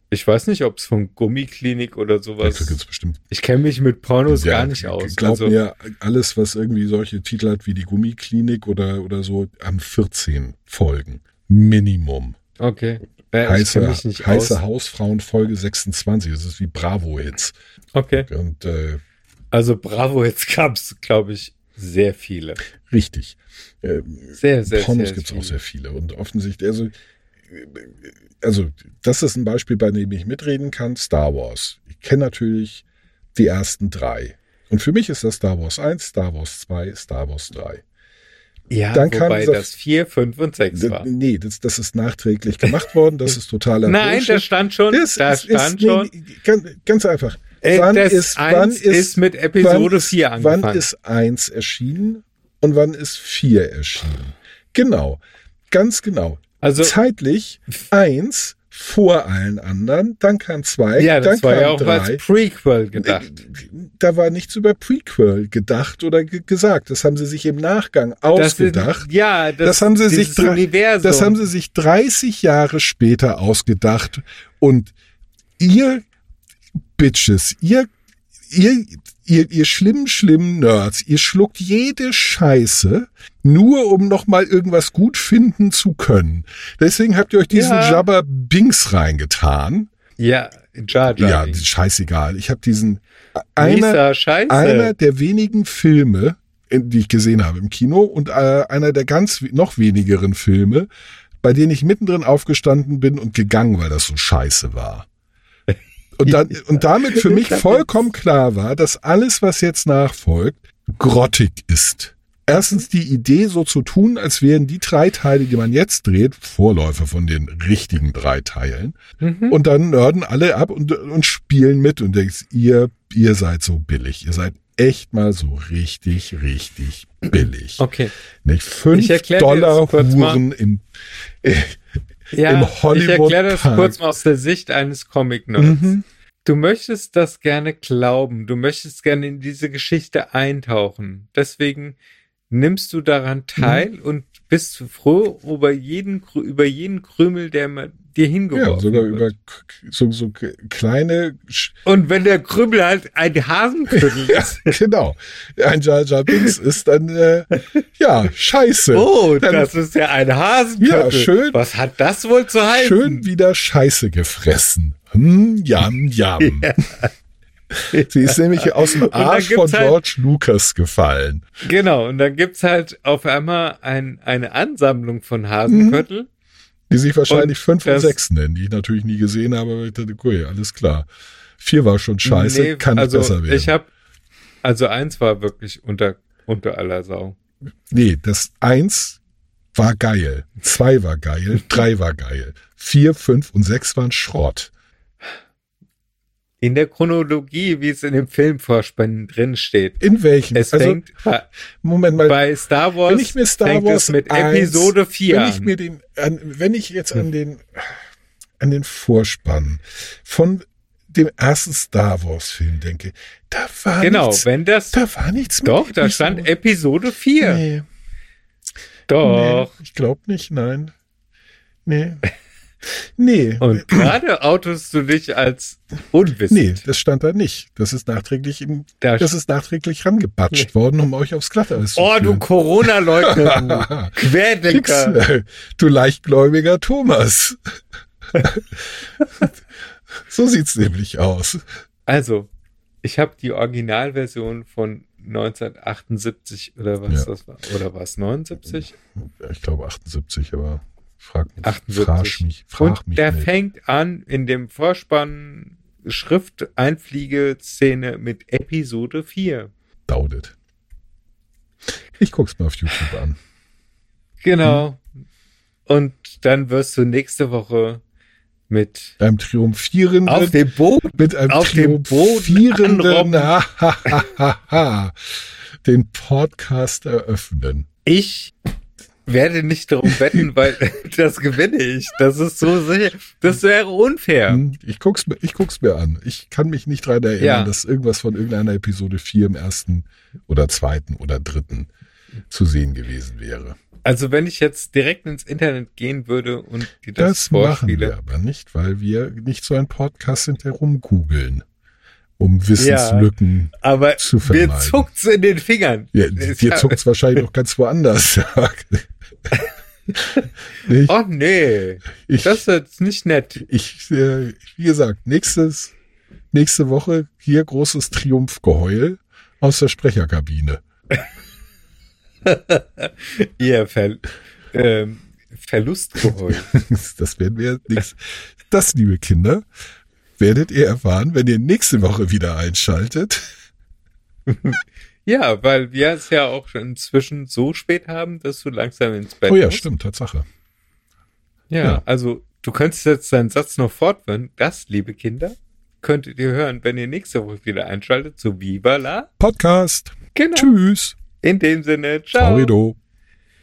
Ich weiß nicht, ob es von Gummiklinik oder sowas. Dafür gibt's bestimmt. Ich kenne mich mit Pornos Ja, gar nicht aus. Glaub Also, mir, alles, was irgendwie solche Titel hat wie die Gummiklinik oder, oder so, haben 14 Folgen. Minimum. okay. Ich heiße heiße aus. Hausfrauen Folge 26. Das ist wie Bravo-Hits. Okay. Und äh, Also Bravo, jetzt gab's, glaube ich, sehr viele. richtig. Äh, Sehr, sehr, Pornos gibt's viele. auch sehr viele. Und offensichtlich, also, also das ist ein Beispiel, bei dem ich mitreden kann. Star Wars. Ich kenne natürlich die ersten drei. Und für mich ist das Star Wars 1, Star Wars 2, Star Wars 3. Ja, Dann wobei dieser- das 4, 5 und 6 D- war. Nee, das, das ist nachträglich gemacht worden. Das ist totaler Nein, Bullshit. das stand schon. Das da ist, stand ist, schon. Nee, ganz, ganz einfach. Äh, wann das ist, eins wann ist, ist mit Episode wann ist, 4 angefangen. Wann ist eins erschienen und wann ist vier erschienen? Genau. Ganz genau. Also, Zeitlich eins vor allen anderen, dann kam zwei, ja, dann das war kam ja auch drei. als Prequel gedacht. Da war nichts über Prequel gedacht oder ge gesagt. Das haben sie sich im Nachgang Das ausgedacht. ja, das, Das haben sie sich Universum. Das haben sie sich 30 Jahre später ausgedacht. Und ihr Bitches, ihr, ihr, ihr, ihr schlimmen, schlimmen Nerds, ihr schluckt jede Scheiße, nur um nochmal irgendwas gut finden zu können. Deswegen habt ihr euch diesen Ja. Jabba Binks reingetan. ja, Jar Jar. Ja, scheißegal. Ich habe diesen einer, einer der wenigen Filme, die ich gesehen habe im Kino und äh, einer der ganz noch wenigeren Filme, bei denen ich mittendrin aufgestanden bin und gegangen, weil das so scheiße war. Und, dann, und damit für mich vollkommen klar war, dass alles, was jetzt nachfolgt, grottig ist. Erstens die Idee, so zu tun, als wären die drei Teile, die man jetzt dreht, Vorläufer von den richtigen drei Teilen. Mhm. Und dann nörden alle ab und, und spielen mit und denkst, ihr, ihr seid so billig. Ihr seid echt mal so richtig, richtig billig. Okay. Nicht fünf Dollar. Huren im, äh, Ja, Im ich Hollywood erkläre das Park. kurz mal aus der Sicht eines Comic-Nerds. Mhm. Du möchtest das gerne glauben, du möchtest gerne in diese Geschichte eintauchen. Deswegen nimmst du daran teil Mhm. und bist froh über jeden, über jeden Krümel, der ma- dir hingeworfen ja, sogar wird. über so, so kleine, Sch- Und wenn der Krümel halt ein Hasenküttel ja, ist. genau, ein Jar Jar Binks ist dann, äh, ja, scheiße. Oh, Dann das ist ja ein Hasenküttel. Ja, schön. Was hat das wohl zu heißen? schön wieder Scheiße gefressen. Hm, jam, jam. Sie ist nämlich aus dem Arsch von halt- George Lucas gefallen. Genau, und dann gibt's halt auf einmal ein, eine Ansammlung von Hasenköttel. Die sich wahrscheinlich Und fünf und sechs nennen, die ich natürlich nie gesehen habe, aber ich dachte, cool, alles klar. Vier war schon scheiße, Nee, kann also nicht besser werden. Ich habe, also eins war wirklich unter, unter aller Sau. nee, das eins war geil, zwei war geil, drei war geil, vier, fünf und sechs waren Schrott. In der Chronologie, wie es in dem Filmvorspann drin steht. In welchem? Es also, fängt Moment mal, bei Star Wars, wenn ich mir Star fängt Wars es mit 1, Episode 4 wenn ich mir den, an, wenn ich jetzt an den, an den Vorspann von dem ersten Star Wars Film denke, da war genau, nichts, wenn das, da war nichts doch, da stand Episode. Episode 4. Nee. Doch. Nee, ich glaube nicht, nein. Nee. Nee. Und gerade outest du dich als Nee, unwissend. das stand da nicht. Das ist nachträglich im, Da das ist nachträglich rangebatscht worden, um euch aufs Glatteis zu oh, du. Corona-Leugner, du Querdenker. äh, du leichtgläubiger Thomas. so sieht's nämlich aus. Also, ich habe die Originalversion von 1978 oder was Ja. das war. Oder war es 79? Ich glaube 78, aber frag mich, 78. frag mich, frag Und mich der nicht. fängt an in dem Vorspann Schrifteinfliegeszene mit Episode 4. Daudet. Ich guck's mir auf YouTube an. Genau. Und dann wirst du nächste Woche mit Einem triumphierenden, auf dem Boden mit einem auf dem triumphierenden, ha, ha, ha, den Podcast eröffnen. Ich werde nicht darum wetten, weil das gewinne ich. Das ist so sicher. Das wäre unfair. Hm, Ich guck's mir, ich guck's mir an. Ich kann mich nicht dran erinnern, Ja. dass irgendwas von irgendeiner Episode 4 im ersten oder zweiten oder dritten zu sehen gewesen wäre. Also wenn ich jetzt direkt ins Internet gehen würde und dir Das, das, machen wir aber nicht, weil wir nicht so ein Podcast sind, der rumgoogeln, um Wissenslücken. Aber zu mir vermeiden. zuckt's in den Fingern. Ja, Es- dir zuckt's wahrscheinlich auch ganz woanders. nicht? Oh nee, Ich, das ist jetzt nicht nett. ich äh, wie gesagt, nächstes, nächste Woche hier großes Triumphgeheul aus der Sprecherkabine. Ihr Ver ähm, Verlustgeheul. Das werden wir nichts. Das, liebe Kinder, werdet ihr erfahren, wenn ihr nächste Woche wieder einschaltet. Ja, weil wir es ja auch schon inzwischen so spät haben, dass du langsam ins Bett Oh ja, musst. stimmt, Tatsache. Ja, Ja. also du könntest jetzt deinen Satz noch fortführen. Das, liebe Kinder, könntet ihr hören, wenn ihr nächste Woche wieder einschaltet, so Viva la. Podcast. Genau. Tschüss. In dem Sinne, ciao. Florido.